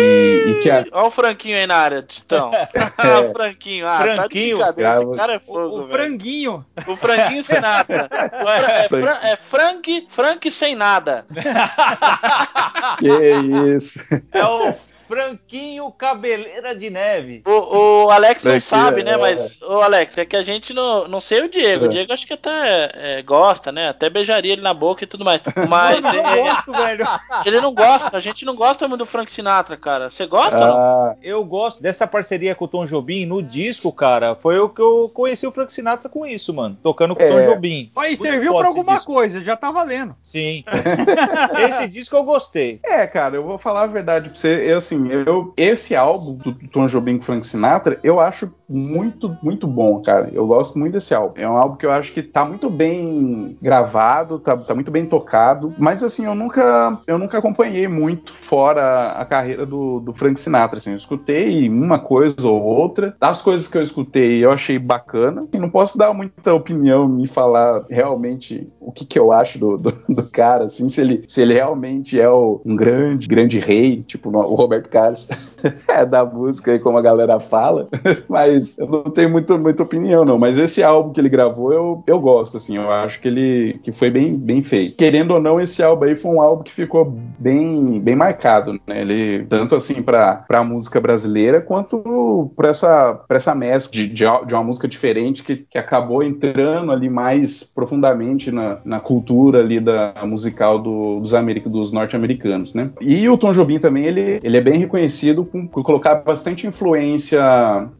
e que a... Olha o Franquinho aí na área, Titão. É. o Franquinho. Ah, Franquinho. tá de brincadeira, Grava- Esse cara é fogo, O velho. franguinho. O Franquinho Sinatra. O é, Fra- é Frank, Frank sem nada. que isso. É o Franquinho Cabeleira de Neve. O, o Alex não Franquinho, sabe, né? é. Mas, o Alex, é que a gente não. Não sei o Diego. É. O Diego acho que até é, gosta, né? Até beijaria ele na boca e tudo mais. Mas eu não é, gosto, velho. ele não gosta. A gente não gosta muito do Frank Sinatra, cara. Você gosta ou não? Ah, Eu gosto dessa parceria com o Tom Jobim no disco, cara. Foi o que eu conheci o Frank Sinatra com isso, mano. Tocando com o É. Tom Jobim. Aí serviu pra alguma disco. coisa, já tá valendo. Sim. esse disco eu gostei. É, cara, eu vou falar a verdade pra você. Eu, assim, eu, esse álbum do Tom Jobim com Frank Sinatra, eu acho muito, muito bom, cara. Eu gosto muito desse álbum. É um álbum que eu acho que tá muito bem gravado, tá, tá muito bem tocado. Mas, assim, eu nunca, eu nunca acompanhei muito fora a carreira do, do Frank Sinatra. Assim, eu escutei uma coisa ou outra. Das coisas que eu escutei, eu achei bacana. Assim, não posso dar muita opinião e falar realmente o que, que eu acho do, do, do cara, assim, se ele, se ele realmente é o- um grande, grande rei, tipo o Roberto Carlos é da música aí, como a galera fala, mas eu não tenho muito, muita opinião, não. Mas esse álbum que ele gravou, eu, eu gosto, assim, eu acho que ele que foi bem, bem feito. Querendo ou não, esse álbum aí foi um álbum que ficou bem, bem marcado, né? Ele, tanto assim pra, pra música brasileira, quanto pra essa, essa mescla de, de, de uma música diferente que, que acabou entrando ali mais profundamente na, na cultura ali da musical do- dos, dos norte-americanos, né? E o Tom Jobim também, ele, ele é bem reconhecido por, colocar bastante influência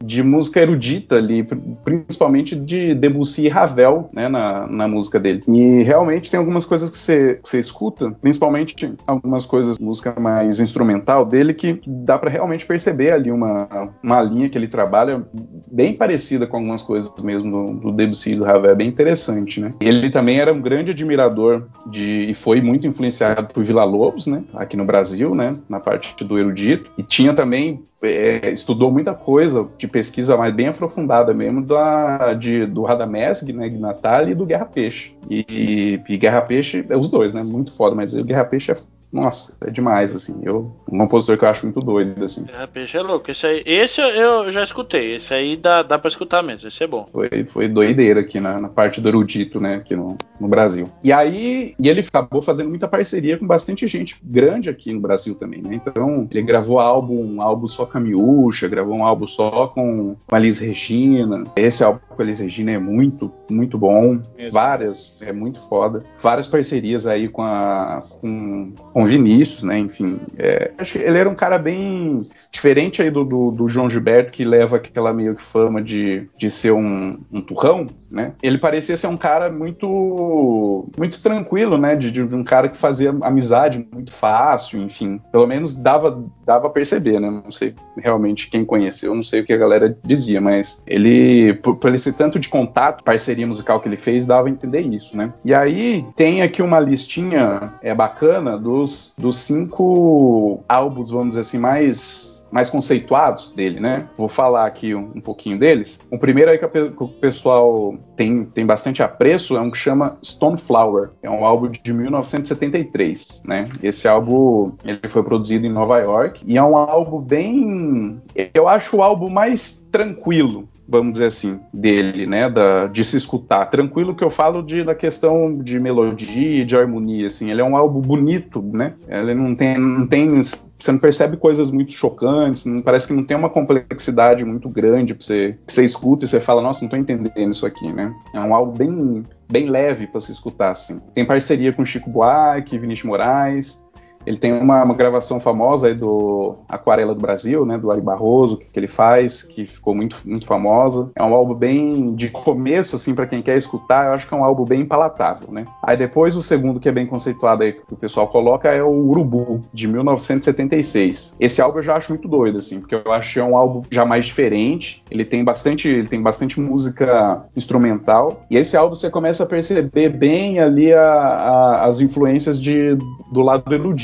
de música erudita ali, pr- principalmente de Debussy e Ravel, né, na, na música dele. E realmente tem algumas coisas que você escuta, principalmente algumas coisas, música mais instrumental dele, que dá pra realmente perceber ali uma, uma linha que ele trabalha bem parecida com algumas coisas mesmo do, do Debussy e do Ravel, é bem interessante, né? Ele também era um grande admirador de e foi muito influenciado por Vila Lobos, né? Aqui no Brasil, né? Na parte do erudito e tinha também é, estudou muita coisa de pesquisa mais bem aprofundada mesmo da, de, do Radamesg, né, Natal e do Guerra Peixe. E, e Guerra Peixe, é os dois, né, muito foda, mas o Guerra Peixe é, nossa, é demais, assim, eu, um compositor que eu acho muito doido, assim. É, peixe é louco. Esse aí, esse eu já escutei. Esse aí dá, dá pra escutar mesmo. Esse é bom. Foi, foi doideira aqui na, na parte do erudito, né, aqui no, no Brasil. E aí, e ele acabou fazendo muita parceria com bastante gente grande aqui no Brasil também, né? Então, ele gravou álbum, um álbum só com a Miúcha, gravou um álbum só com, com a Liz Regina. Esse álbum com a Liz Regina é muito, muito bom. Mesmo. Várias, é muito foda. Várias parcerias aí com a com, com Vinícius, né? Enfim, é, acho que ele era um cara bem diferente aí do, do, do João Gilberto, que leva aquela meio que fama de, de ser um, um turrão, né? Ele parecia ser um cara muito muito tranquilo, né? De, de um cara que fazia amizade muito fácil, enfim. Pelo menos dava, dava a perceber, né? Não sei realmente quem conheceu, não sei o que a galera dizia, mas ele, por, por esse tanto de contato, parceria musical que ele fez, dava a entender isso, né? E aí tem aqui uma listinha é bacana dos, dos cinco álbuns, vamos dizer assim, mais mais conceituados dele, né? Vou falar aqui um, um pouquinho deles. O primeiro aí que o pessoal tem, tem bastante apreço é um que chama Stoneflower. É um álbum de 1973, né? Esse álbum ele foi produzido em Nova York e é um álbum bem, eu acho o álbum mais tranquilo vamos dizer assim, dele, né, da, de se escutar. Tranquilo que eu falo de, da questão de melodia, de harmonia, assim. Ele é um álbum bonito, né? Ele não tem, não tem, você não percebe coisas muito chocantes, não, parece que não tem uma complexidade muito grande pra você, que você escuta e você fala, nossa, não tô entendendo isso aqui, né? É um álbum bem, bem leve para se escutar, assim. Tem parceria com Chico Buarque, Vinícius Moraes, Ele tem uma, uma gravação famosa aí do Aquarela do Brasil, né? Do Ari Barroso, que, que ele faz, que ficou muito, muito famosa. É um álbum bem de começo, assim, para quem quer escutar, eu acho que é um álbum bem palatável, né? Aí depois o segundo que é bem conceituado aí, que o pessoal coloca, é o Urubu, de 1976. Esse álbum eu já acho muito doido, assim, porque eu acho que é um álbum já mais diferente. Ele tem bastante, ele tem bastante música instrumental. E esse álbum você começa a perceber bem ali a, a, as influências de, do lado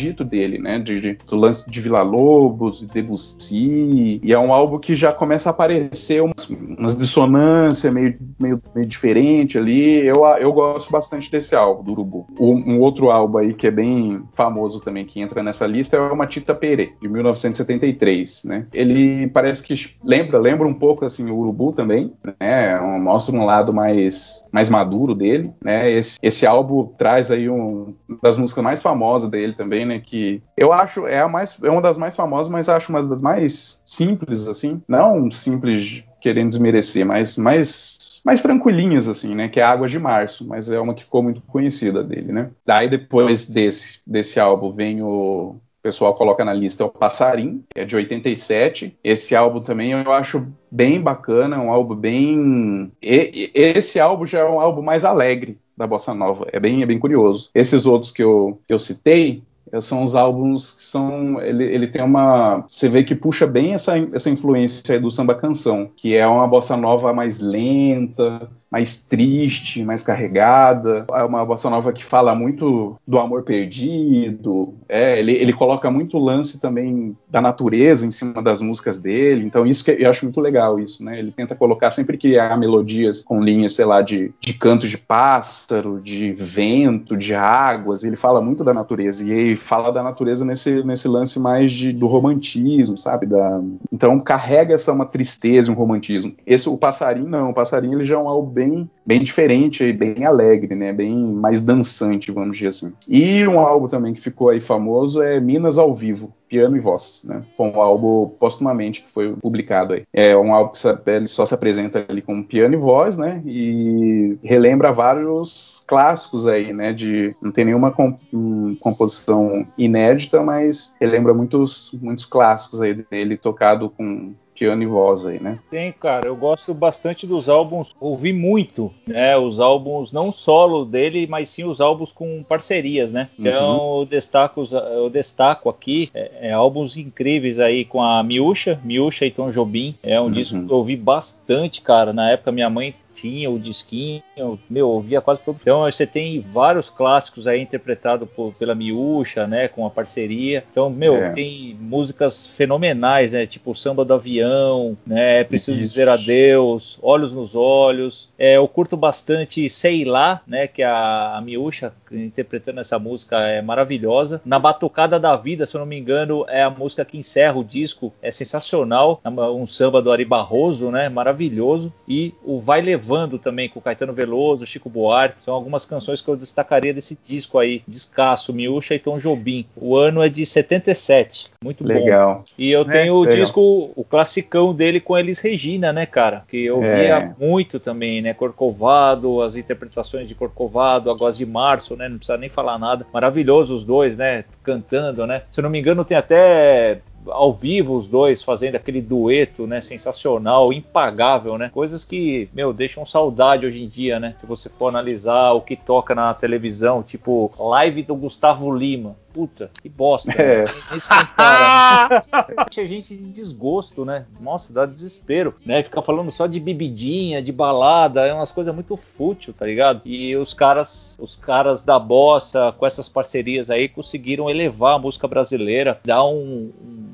erudito dele, né? De, de, do lance de Vila Lobos, de Debussy. E é um álbum que já começa a aparecer umas, umas dissonâncias meio, meio, meio diferente ali. Eu, eu gosto bastante desse álbum, do Urubu. Um, um outro álbum aí que é bem famoso também, que entra nessa lista, é o Matita Pere, de 1973, né? Ele parece que lembra, lembra um pouco assim o Urubu também, né? Mostra um lado mais mais maduro dele, né? Esse, esse álbum traz aí um das músicas mais famosas dele também, né? Que eu acho é a mais é uma das mais famosas, mas acho uma das mais simples assim, não simples querendo desmerecer, mas mais mais tranquilinhas, assim, né? Que é Água de Março, mas é uma que ficou muito conhecida dele, né? Daí depois desse, desse álbum vem o. O pessoal coloca na lista é o Passarim, que é de 87. Esse álbum também eu acho bem bacana, um álbum bem. E, esse álbum já é um álbum mais alegre da Bossa Nova. É bem, é bem curioso. Esses outros que eu, que eu citei, são os álbuns que são. Ele, ele tem uma. Você vê que puxa bem essa, essa influência do samba canção, que é uma bossa nova mais lenta, mais triste, mais carregada. É uma bossa nova que fala muito do amor perdido. É, ele, ele coloca muito lance também da natureza em cima das músicas dele. Então, isso que eu acho muito legal, isso, né? Ele tenta colocar sempre há melodias com linhas, sei lá, de, de canto de pássaro, de vento, de águas. Ele fala muito da natureza. E ele fala da natureza nesse, nesse lance mais de, do romantismo, sabe? Da, então, carrega essa uma tristeza, um romantismo. Esse, o passarinho, não. O passarinho, ele já é um álbum bem, bem diferente, bem alegre, né? Bem mais dançante, vamos dizer assim. E um álbum também que ficou aí famoso é Minas ao Vivo, piano e voz, né? Foi um álbum postumamente que foi publicado aí. É um álbum que ele só se apresenta ali com piano e voz, né? E relembra vários clássicos aí, né? De não tem nenhuma comp um, composição inédita, mas relembra muitos muitos clássicos aí dele tocado com piano e voz aí, né? Tem, cara, eu gosto bastante dos álbuns, ouvi muito, né? Os álbuns não solo dele, mas sim os álbuns com parcerias, né? Então uhum. eu, destaco, eu destaco aqui é, é, álbuns incríveis aí com a Miúcha, Miúcha e Tom Jobim. É um uhum. disco que eu ouvi bastante, cara. Na época minha mãe tinha o disquinho, meu, ouvia quase todo. Então você tem vários clássicos aí interpretados pela Miúcha, né, com a parceria. Então, meu, é. tem músicas fenomenais, né, tipo Samba do Avião, né, Preciso Isso. Dizer Adeus, Olhos nos Olhos. É, eu curto bastante Sei Lá, né, que a, a Miúcha interpretando essa música é maravilhosa. Na Batucada da Vida, se eu não me engano, é a música que encerra o disco, é sensacional. Um samba do Ari Barroso, né, maravilhoso. E o Vai Levar Levando também com Caetano Veloso, Chico Buarque. São algumas canções que eu destacaria desse disco aí, Descasso, Miúcha e Tom Jobim. O ano é de 77. Muito legal. bom. E eu é, tenho o legal. disco, o classicão dele com Elis Regina, né, cara? Que eu é. via muito também, né? Corcovado, as interpretações de Corcovado, Águas de Março, né? Não precisa nem falar nada. Maravilhoso os dois, né? Cantando, né? Se eu não me engano, tem até ao vivo os dois fazendo aquele dueto, né, sensacional, impagável, né? Coisas que, meu, deixam saudade hoje em dia, né? Se você for analisar o que toca na televisão, tipo live do Gustavo Lima. Puta, que bosta. É. Né? Nem se compara. a gente de desgosto, né? Nossa, dá desespero, né? Ficar falando só de bebidinha, de balada, é umas coisas muito fútil, tá ligado? E os caras, os caras da bossa, com essas parcerias aí, conseguiram elevar a música brasileira, dar um, um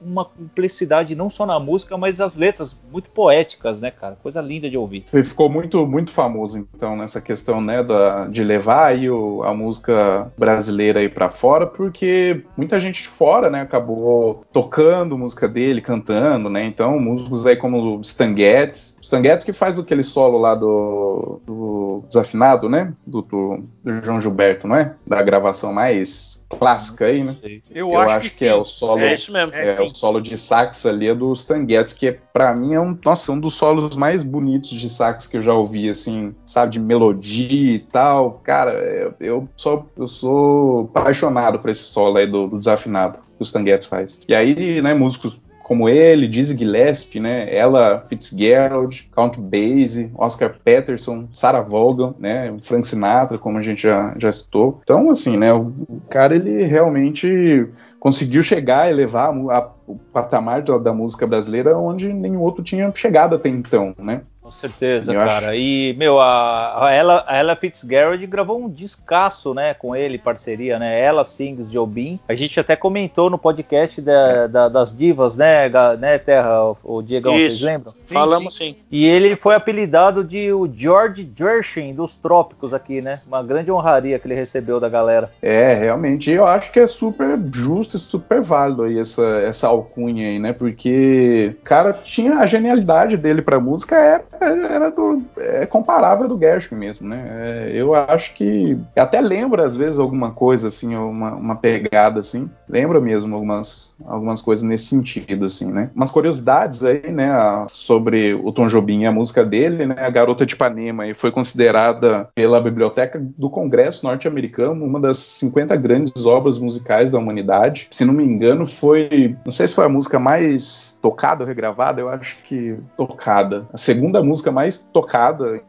uma complexidade não só na música, mas as letras muito poéticas, né, cara? Coisa linda de ouvir. Ele ficou muito, muito famoso, então, nessa questão, né, da, de levar aí o, a música brasileira aí para fora, porque muita gente de fora, né, acabou tocando música dele, cantando, né? Então, músicos aí como o Stan Getz, Stan Getz que faz aquele solo lá do, do desafinado, né? Do, do, do João Gilberto, não é? Da gravação mais clássica aí, né? Eu, eu acho, acho, que, que é o solo. É isso mesmo. É, É, o solo de sax ali é do Stan Getz, que é, pra mim é um, nossa, um dos solos mais bonitos de sax que eu já ouvi, assim, sabe, de melodia e tal. Cara, eu, eu sou, eu sou apaixonado por esse solo aí do, do desafinado que o Stan Getz faz. E aí, né, músicos como ele, Dizzy Gillespie, né, Ella Fitzgerald, Count Basie, Oscar Peterson, Sarah Vaughan, né, Frank Sinatra, como a gente já, já citou. Então, assim, né, o, o cara ele realmente conseguiu chegar e levar a, a, o patamar da, da, música brasileira onde nenhum outro tinha chegado até então, né? Com certeza, eu cara. Acho... E, meu, a, a, Ella, a Ella Fitzgerald gravou um descasso, né, com ele, parceria, né? Ela Sings Jobim. A gente até comentou no podcast da, da, das divas, né, né Terra, o Diegão, Isso. vocês lembram? Sim, Falamos sim. sim. E ele foi apelidado de o George Gershwin dos trópicos aqui, né? Uma grande honraria que ele recebeu da galera. É, realmente. Eu acho que é super justo e super válido aí essa, essa alcunha aí, né? Porque o cara tinha a genialidade dele pra música, era era do, é comparável do Gershwin mesmo, né? É, eu acho que até lembra às vezes alguma coisa assim, uma, uma pegada assim, lembra mesmo algumas, algumas coisas nesse sentido assim, né? Umas curiosidades aí, né, sobre o Tom Jobim e a música dele, né? A Garota de Ipanema e foi considerada pela Biblioteca do Congresso norte-americano uma das 50 grandes obras musicais da humanidade. Se não me engano, foi, não sei se foi a música mais tocada ou regravada, eu acho que tocada. A segunda música mais tocada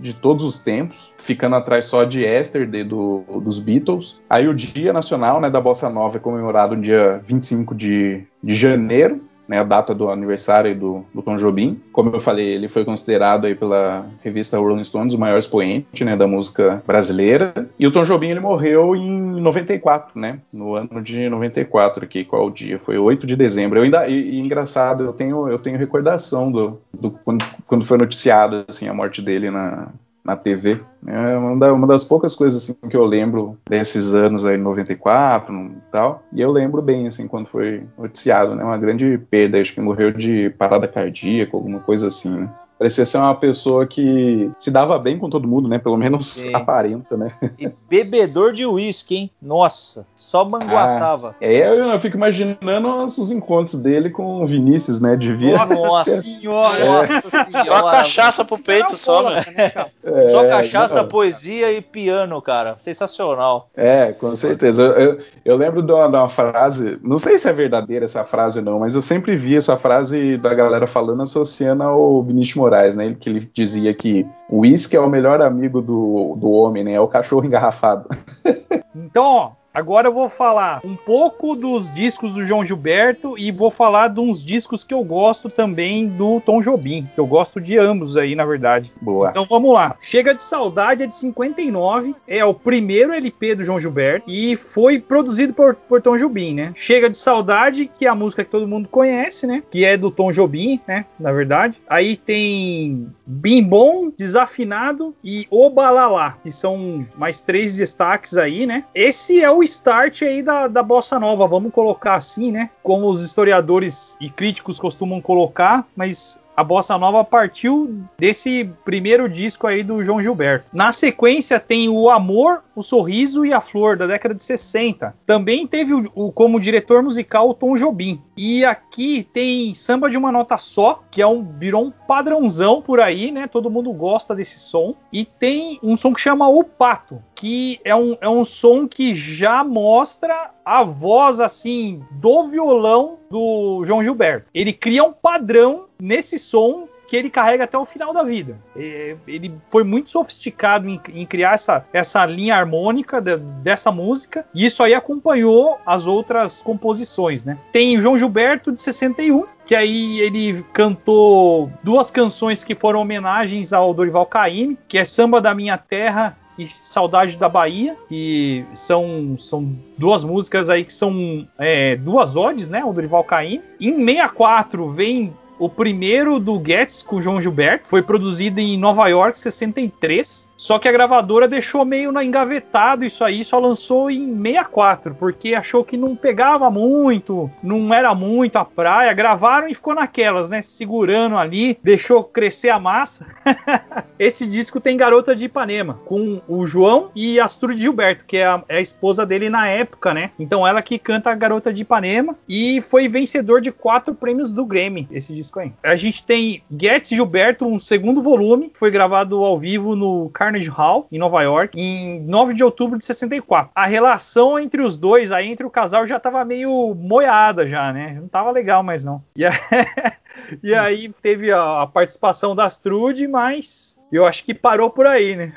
de todos os tempos, ficando atrás só de Yesterday do, dos Beatles. Aí o Dia Nacional né, da Bossa Nova é comemorado no dia 25 de, de janeiro né, a data do aniversário do, do, Tom Jobim. Como eu falei, ele foi considerado aí pela revista Rolling Stones o maior expoente né, da música brasileira. E o Tom Jobim ele morreu em 94, né? No ano de 94 aqui, qual dia? Foi 8 de dezembro. Eu ainda e, e engraçado, eu tenho eu tenho recordação do, do quando, quando foi noticiado assim a morte dele na na TV. É uma, das poucas coisas assim, que eu lembro desses anos aí, 94 e tal. E eu lembro bem, assim, quando foi noticiado, né? Uma grande perda, acho que morreu de parada cardíaca, alguma coisa assim, né? Parecia ser uma pessoa que se dava bem com todo mundo, né? Pelo menos Sim. aparenta, né? E bebedor de uísque, hein? Nossa, só manguaçava. Ah, é, eu, fico imaginando os encontros dele com o Vinícius, né? Devia Nossa, nossa senhora! É. Nossa senhora! Só cachaça pro peito, só, né? É, só cachaça, não. poesia e piano, cara. Sensacional. É, com certeza. Eu, eu, eu lembro de uma, de uma, frase, não sei se é verdadeira essa frase ou não, mas eu sempre vi essa frase da galera falando associando ao Vinícius Moraes, né? Que ele dizia que o uísque é o melhor amigo do, do homem, né? É o cachorro engarrafado. então, ó, Agora eu vou falar um pouco dos discos do João Gilberto e vou falar de uns discos que eu gosto também do Tom Jobim, que eu gosto de ambos aí, na verdade. Boa. Então vamos lá. Chega de Saudade é de 59, é o primeiro LP do João Gilberto e foi produzido por, por Tom Jobim, né? Chega de Saudade, que é a música que todo mundo conhece, né? Que é do Tom Jobim, né? Na verdade. Aí tem Bim Bom, Desafinado e Obalalá, que são mais três destaques aí, né? Esse é o start aí da, da bossa nova, vamos colocar assim, né? Como os historiadores e críticos costumam colocar, mas a bossa nova partiu desse primeiro disco aí do João Gilberto. Na sequência tem o Amor, o Sorriso e a Flor da década de 60. Também teve o, o, como diretor musical o Tom Jobim. E aqui tem Samba de uma nota só, que é um virou um padrãozão por aí, né? Todo mundo gosta desse som. E tem um som que chama O Pato, que é um, é um som que já mostra a voz assim do violão do João Gilberto. Ele cria um padrão nesse som que ele carrega até o final da vida. Ele foi muito sofisticado em, em criar essa, essa linha harmônica de, dessa música, e isso aí acompanhou as outras composições, né? Tem João Gilberto de 61, que aí ele cantou duas canções que foram homenagens ao Dorival Caymmi, que é Samba da Minha Terra e Saudade da Bahia, que são, são duas músicas aí que são é, duas odes, né? O Dorival Caymmi. Em 64 vem o primeiro do Getz com o João Gilberto. Foi produzido em Nova York, 63. Só que a gravadora deixou meio na engavetado isso aí, só lançou em 64, porque achou que não pegava muito, não era muito a praia. Gravaram e ficou naquelas, né? Segurando ali, deixou crescer a massa. Esse disco tem Garota de Ipanema, com o João e Astrude Gilberto, que é a, é a esposa dele na época, né? Então ela que canta a Garota de Ipanema e foi vencedor de quatro prêmios do Grammy, esse disco aí. A gente tem Getz Gilberto, um segundo volume, foi gravado ao vivo no Carnegie Hall, em Nova York, em 9 de outubro de 64. A relação entre os dois, aí entre o casal, já tava meio moiada já, né? Não tava legal mais não. E aí, e aí teve a, a participação da Astrude, mas eu acho que parou por aí, né?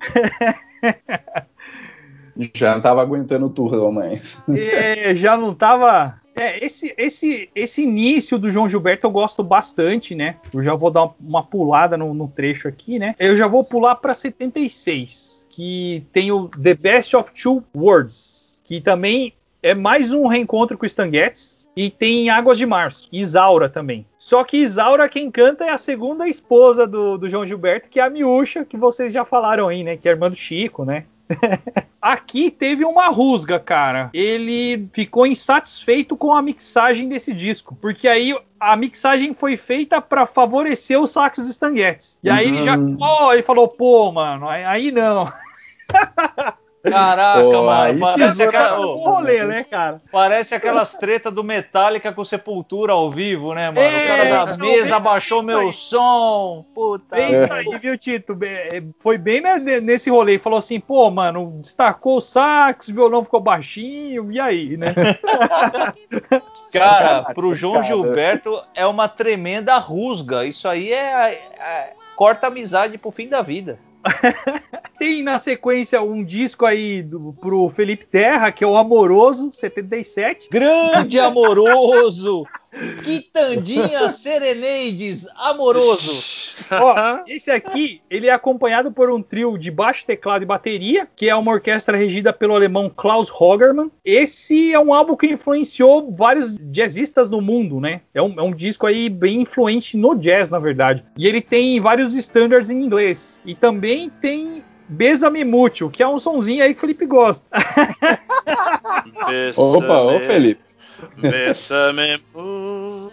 Já não tava aguentando o turrão mais. É, já não tava. É, esse, esse, esse início do João Gilberto eu gosto bastante, né? Eu já vou dar uma, pulada no, no trecho aqui, né? Eu já vou pular para 76, que tem o The Best of Two Worlds, que também é mais um reencontro com o Stan Getz. E tem Águas de Março, Isaura também. Só que Isaura, quem canta é a segunda esposa do, do João Gilberto, que é a Miúcha, que vocês já falaram aí, né? Que é a irmã do Chico, né? Aqui teve uma rusga, cara. Ele ficou insatisfeito com a mixagem desse disco, porque aí a mixagem foi feita para favorecer os saxos de Stan Getz. E aí ele já, oh, ele falou, pô, mano, aí não. Caraca, Pô, mano. Parece, aquela- na ô, rolê, né, cara? parece aquelas tretas do Metallica com Sepultura ao vivo, né, mano? É, o cara da não, mesa é abaixou meu aí. som. Puta. É isso aí, viu, Tito? Be- Foi bem ne- nesse rolê. Falou assim, pô, mano, destacou o sax, o violão ficou baixinho, e aí, né? Cara, pro João Cara. Gilberto é uma tremenda rusga. Isso aí é, é- corta a amizade pro fim da vida. Tem na sequência um disco aí do, pro Felipe Terra, que é o Amoroso, 77. Grande amoroso! Quitandinha Serenades amoroso! Ó, esse aqui, ele é acompanhado por um trio de baixo, teclado e bateria, que é uma orquestra regida pelo alemão Klaus Hogermann. Esse é um álbum que influenciou vários jazzistas no mundo, né? É um, é um disco aí bem influente no jazz, na verdade. E ele tem vários standards em inglês. E também tem Besame Mútil, que é um sonzinho aí que o Felipe gosta. Opa, ô Felipe. Bésame mucho.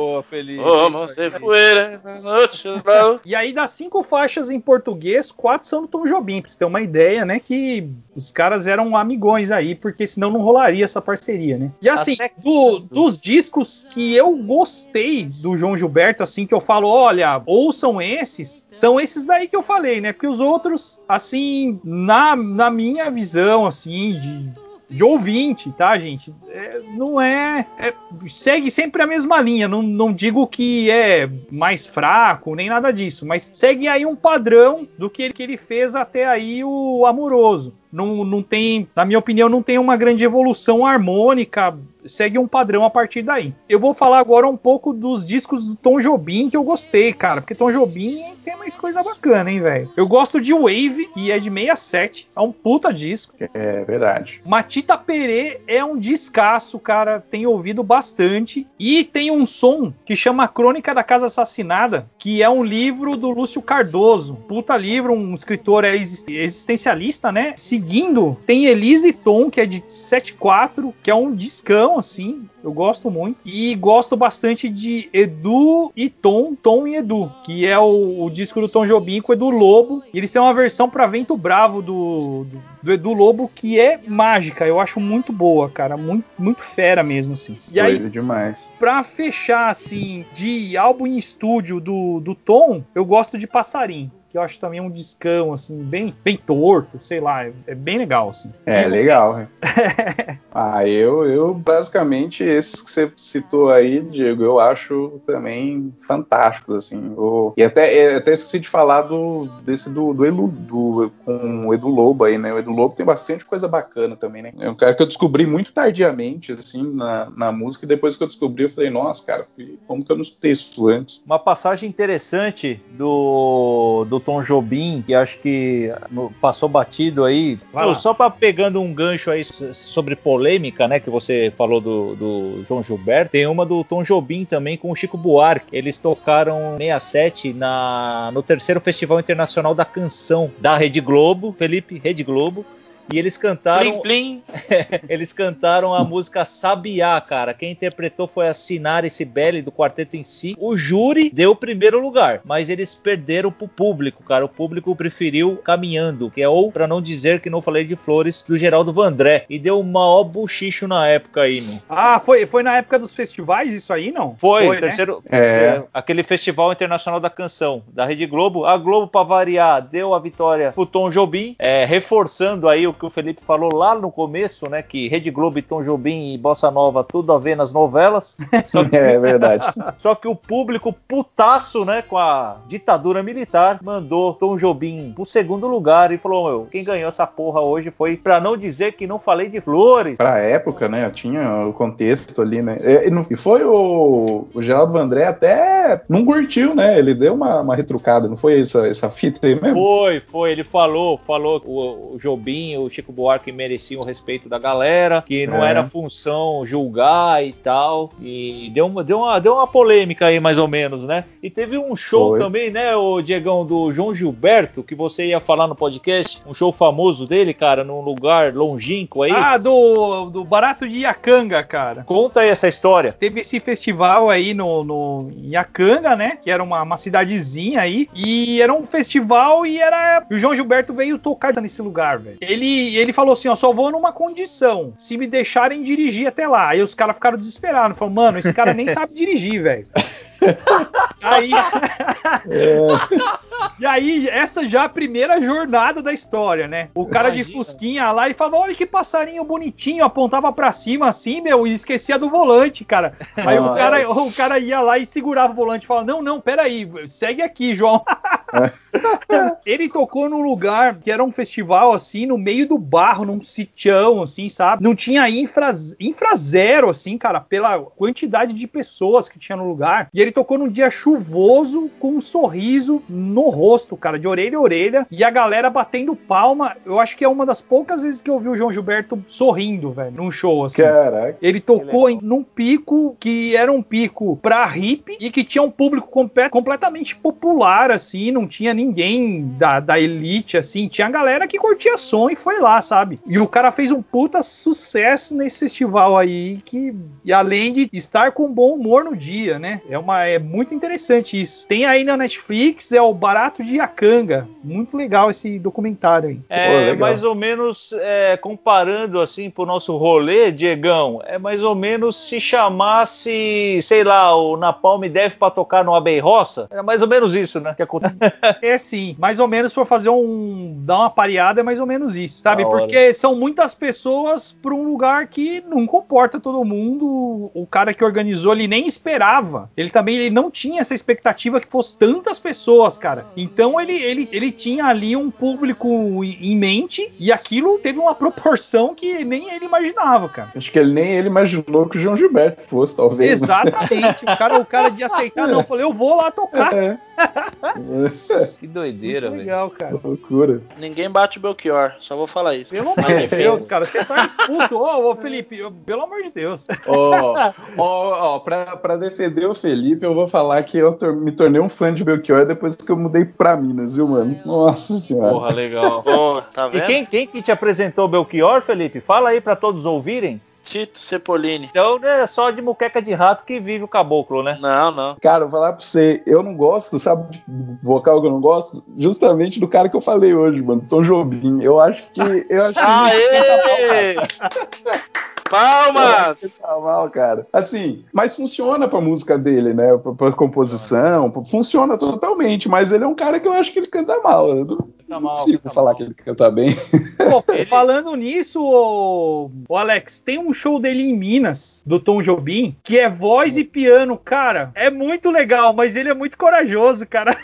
Ô, Felipe. Como se fuera noche, bro. E aí, das cinco faixas em português, quatro são do Tom Jobim, pra você ter uma ideia, né? Que os caras eram amigões aí, porque senão não rolaria essa parceria, né? E assim, do- dos discos que eu gostei do João Gilberto, assim, que eu falo, olha, ouçam esses, são esses daí que eu falei, né? Porque os outros, assim, na, na minha visão, assim, de de ouvinte, tá, gente? É, não é, é- Segue sempre a mesma linha. Não, não digo que é mais fraco, nem nada disso, mas segue aí um padrão do que ele, que ele fez até aí o Amoroso. Não, não tem, na minha opinião, não tem uma grande evolução harmônica. Segue um padrão a partir daí. Eu vou falar agora um pouco dos discos do Tom Jobim que eu gostei, cara. Porque Tom Jobim tem mais coisa bacana, hein, velho? Eu gosto de Wave, que é de 67. É um puta disco. É verdade. Matita Perê é um descasso, cara. Tenho ouvido bastante. E tem um som que chama Crônica da Casa Assassinada, que é um livro do Lúcio Cardoso. Puta livro, um escritor exis- existencialista, né? Seguindo, tem Elise Tom, que é de 74, que é um discão, assim. Eu gosto muito. E gosto bastante de Edu e Tom, Tom e Edu, que é o, o disco do Tom Jobim com o Edu Lobo. E eles têm uma versão pra Vento Bravo do, do, do Edu Lobo que é mágica. Eu acho muito boa, cara. Muito, muito fera mesmo, assim. E aí, demais. pra fechar, assim, de álbum em estúdio do, do Tom, eu gosto de Passarim. Que eu acho também um discão, assim, bem, bem torto, sei lá, é, é bem legal, assim. É, legal. né? ah, eu, eu basicamente esses que você citou aí, Diego, eu acho também fantásticos, assim. O- e até, é, até esqueci de falar do, desse do, do, Elu, do com o Edu Lobo aí, né? O Edu Lobo tem bastante coisa bacana também, né? É um cara que eu descobri muito tardiamente, assim, na, na música, e depois que eu descobri, eu falei, nossa, cara, como que eu não escutei isso antes? Uma passagem interessante do, do Tom Jobim, que acho que passou batido aí, lá. só para pegando um gancho aí so- sobre polêmica, né, que você falou do, do João Gilberto, tem uma do Tom Jobim também com o Chico Buarque. Eles tocaram 67 na, no terceiro Festival Internacional da Canção da Rede Globo, Felipe, Rede Globo. E eles cantaram. Plim, plim. eles cantaram a música Sabiá, cara. Quem interpretou foi a Sinara Sibeli do quarteto em si. O júri deu o primeiro lugar, mas eles perderam pro público, cara. O público preferiu Caminhando, que é ou para não dizer que não falei de flores do Geraldo Vandré. E deu um maior buchicho na época aí, não. Ah, foi, foi na época dos festivais isso aí, não? Foi, né? terceiro, É. é, aquele Festival Internacional da Canção da Rede Globo. A Globo, pra variar, deu a vitória pro Tom Jobim, é, reforçando aí o que o Felipe falou lá no começo, né? Que Rede Globo e Tom Jobim e Bossa Nova tudo a ver nas novelas. Só que, É verdade. só que o público putaço, né, com a ditadura militar, mandou Tom Jobim pro segundo lugar e falou: Meu, quem ganhou essa porra hoje foi, pra não dizer que não falei de flores. Pra época, né? Tinha o contexto ali, né? E, foi o, o Geraldo Vandré até não curtiu, né? Ele deu uma, uma retrucada, não foi essa, essa fita aí mesmo? Foi, foi. Ele falou, falou o, o Jobim, o Chico Buarque mereciam o respeito da galera, que não É. era função julgar e tal. E deu uma, deu, uma, deu uma polêmica aí, mais ou menos, né? E teve um show Foi. também, né, o Diegão, do João Gilberto, que você ia falar no podcast. Um show famoso dele, cara, num lugar longínquo aí. Ah, do, do Barato de Iacanga, cara. Conta aí essa história. Teve esse festival aí no, no em Iacanga, né? Que era uma, uma cidadezinha aí. E era um festival e era. O João Gilberto veio tocar nesse lugar, velho. Ele, ele falou assim: ó, só vou numa condição. Se me deixarem dirigir até lá. Aí os caras ficaram desesperados. Falaram, mano, esse cara nem sabe dirigir, velho. Aí. E aí, essa já é a primeira jornada da história, né? O cara de Imagina. Fusquinha lá e falava: olha que passarinho bonitinho, apontava pra cima assim, meu, e esquecia do volante, cara. Aí o cara, o cara ia lá e segurava o volante e falava: não, não, peraí, segue aqui, João. Ele tocou num lugar que era um festival assim, no meio do barro, num sitião, assim, sabe? Não tinha infra, infra zero, assim, cara, pela quantidade de pessoas que tinha no lugar. E ele tocou num dia chuvoso, com um sorriso no rosto, cara, de orelha a orelha, e a galera batendo palma. Eu acho que é uma das poucas vezes que eu vi o João Gilberto sorrindo, velho, num show, assim. Caraca. Ele tocou em, num pico que era um pico pra hippie e que tinha um público compe- completamente popular, assim, não tinha ninguém da, da elite, assim, tinha a galera que curtia som e foi lá, sabe? E o cara fez um puta sucesso nesse festival aí, que, e além de estar com bom humor no dia, né? É, uma, é muito interessante isso. Tem aí na Netflix, é o Barato de Iacanga. Muito legal esse documentário aí. É, legal. mais ou menos é, comparando assim pro nosso rolê, Diegão, é mais ou menos se chamasse, sei lá, o Napalm deve pra tocar no Abbey Roça. É mais ou menos isso, né? Que acontece. É sim, mais ou menos se for fazer um. dar uma pareada, é mais ou menos isso, sabe? Porque são muitas pessoas para um lugar que não comporta todo mundo. O cara que organizou ele nem esperava. Ele também ele não tinha essa expectativa que fosse tantas pessoas, cara. Então ele, ele, ele tinha ali um público em mente e aquilo teve uma proporção que nem ele imaginava, cara. Acho que ele nem ele imaginou que o João Gilberto fosse, talvez. né? Exatamente. o, cara, o cara de aceitar, não. Eu falei, eu vou lá tocar. É. que doideira, velho. legal, cara. Loucura. Ninguém bate o Belchior, só vou falar isso. Pelo amor de. Deus, cara, você tá expulso. Ô, ô, Felipe, eu- pelo amor de Deus. Ó, ó, ó, pra, pra defender o Felipe, eu vou falar que eu tor- me tornei um fã de Belchior depois que eu mudei pra Minas, viu, mano? Nossa senhora. Porra, legal. Pô, tá E vendo? quem, quem que te apresentou o Belchior, Felipe? Fala aí pra todos ouvirem. Tito Cepolini. Então é só de muqueca de rato que vive o caboclo, né? Não, não. Cara, vou falar pra você, eu não gosto, sabe, de vocal que eu não gosto? Justamente do cara que eu falei hoje, mano, Tom Jobim. Eu acho que. Eu acho que Aê! Palmas! Tá mal, cara. Assim, mas funciona pra música dele, né? Pra, pra composição, funciona totalmente, mas ele é um cara que eu acho que ele canta mal. Eu não, não mal, consigo falar mal. que ele canta bem. Pô, Ele- falando nisso, ô, ô, Alex, tem um show dele em Minas, do Tom Jobim, que é voz e piano, cara. É muito legal, mas ele é muito corajoso, cara.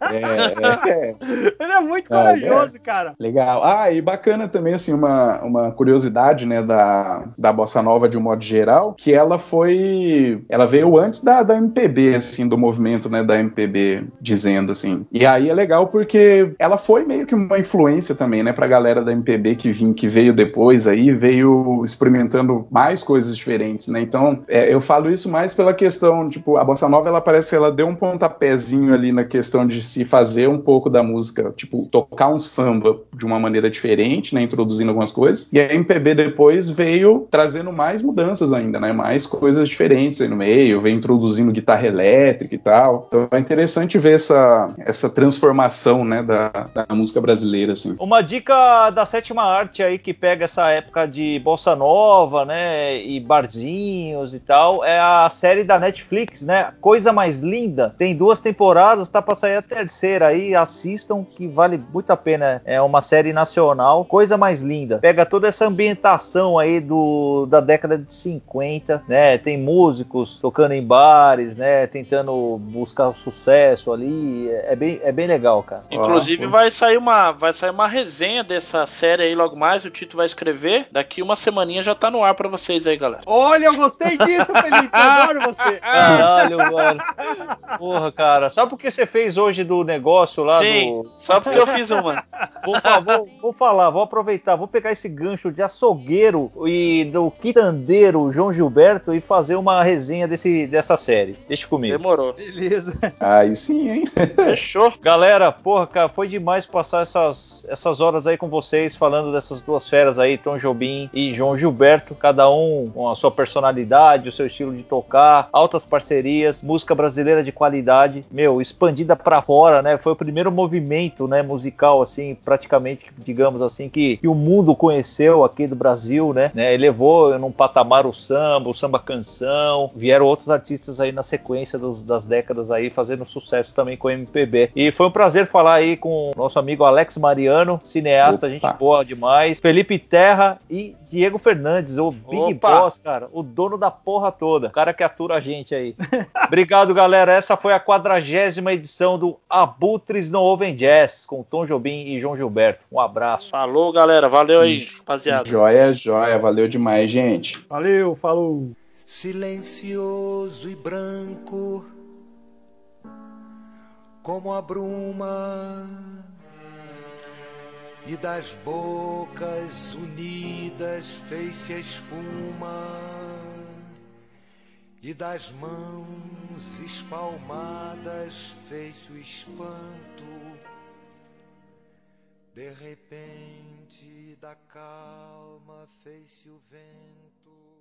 É, é, é. Ele é muito Ah, corajoso, cara. Legal. Ah, e bacana também, assim, uma, uma curiosidade, né, da, da Bossa Nova de um modo geral, que ela foi. Ela veio antes da, da MPB, assim, do movimento, né, da MPB, dizendo assim. E aí é legal porque ela foi meio que uma influência também, né, pra galera da MPB que, vim, que veio depois aí, veio experimentando mais coisas diferentes, né? Então, é, eu falo isso mais pela questão, tipo, a bossa nova ela parece que ela deu um pontapézinho ali na questão de se fazer um pouco da música, tipo, tocar um samba de uma maneira diferente, né, introduzindo algumas coisas. E a MPB depois veio trazendo mais mudanças ainda, né? Mais coisas diferentes aí no meio, veio introduzindo guitarra elétrica e tal. Então é interessante ver essa, essa transformação, né, da, da música brasileira, assim. Uma dica da sétima arte aí que pega essa época de bossa nova, né, e barzinhos e tal, é a série da Netflix, né, Coisa Mais Linda. Tem duas temporadas, tá para sair a terceira aí, assistam que vale muito a pena. É uma série nacional, Coisa Mais Linda. Pega toda essa ambientação aí do da década de 50, né? Tem músicos tocando em bares, né, tentando buscar sucesso ali. É bem, é bem legal, cara. Inclusive Ah, vai sair uma vai sair uma resenha dessa série aí logo mais, o Tito vai escrever. Daqui uma semaninha já tá no ar pra vocês aí, galera. Olha, eu gostei disso, Felipe. Adoro você. Caralho, mano. Porra, cara. Sabe por que você fez hoje do negócio lá Sim, do. só porque eu fiz uma. Vou, vou- vou falar, vou aproveitar, vou pegar esse gancho de açougueiro e do quitandeiro João Gilberto e fazer uma resenha desse, dessa série. Deixa comigo. Demorou. Beleza. Aí sim, hein? Fechou? Galera, porra, cara, foi demais passar essas, essas horas aí com vocês, falando dessas duas feras aí, Tom Jobim e João Gilberto, cada um com a sua personalidade, o seu estilo de tocar, altas parcerias, música brasileira de qualidade, meu, expandida pra fora, né? Foi o primeiro movimento, né, musical, assim, praticamente, digamos assim, que, que o mundo conheceu aqui do Brasil, né? né? Elevou num patamar o samba, o samba canção, vieram outros artistas aí na sequência dos- das décadas aí, fazendo sucesso também com o MPB. E foi um prazer falar aí com o nosso amigo Alex Mariano, cineasta, Opa. gente boa demais, Felipe Terra e Diego Fernandes, o Big Opa. Boss, cara, o dono da porra toda, o cara que atura a gente aí. Obrigado, galera. Essa foi a quadragésima edição do Abutres Não Ouvem Jazz, com Tom Jobim e João Gilberto. Um abraço. Falou, galera. Valeu aí, rapaziada. Joia, joia. Valeu demais, gente. Valeu, falou. silencioso e branco, como a bruma, e das bocas unidas fez-se a espuma, e das mãos espalmadas fez-se o espanto. De repente, da calma fez-se o vento.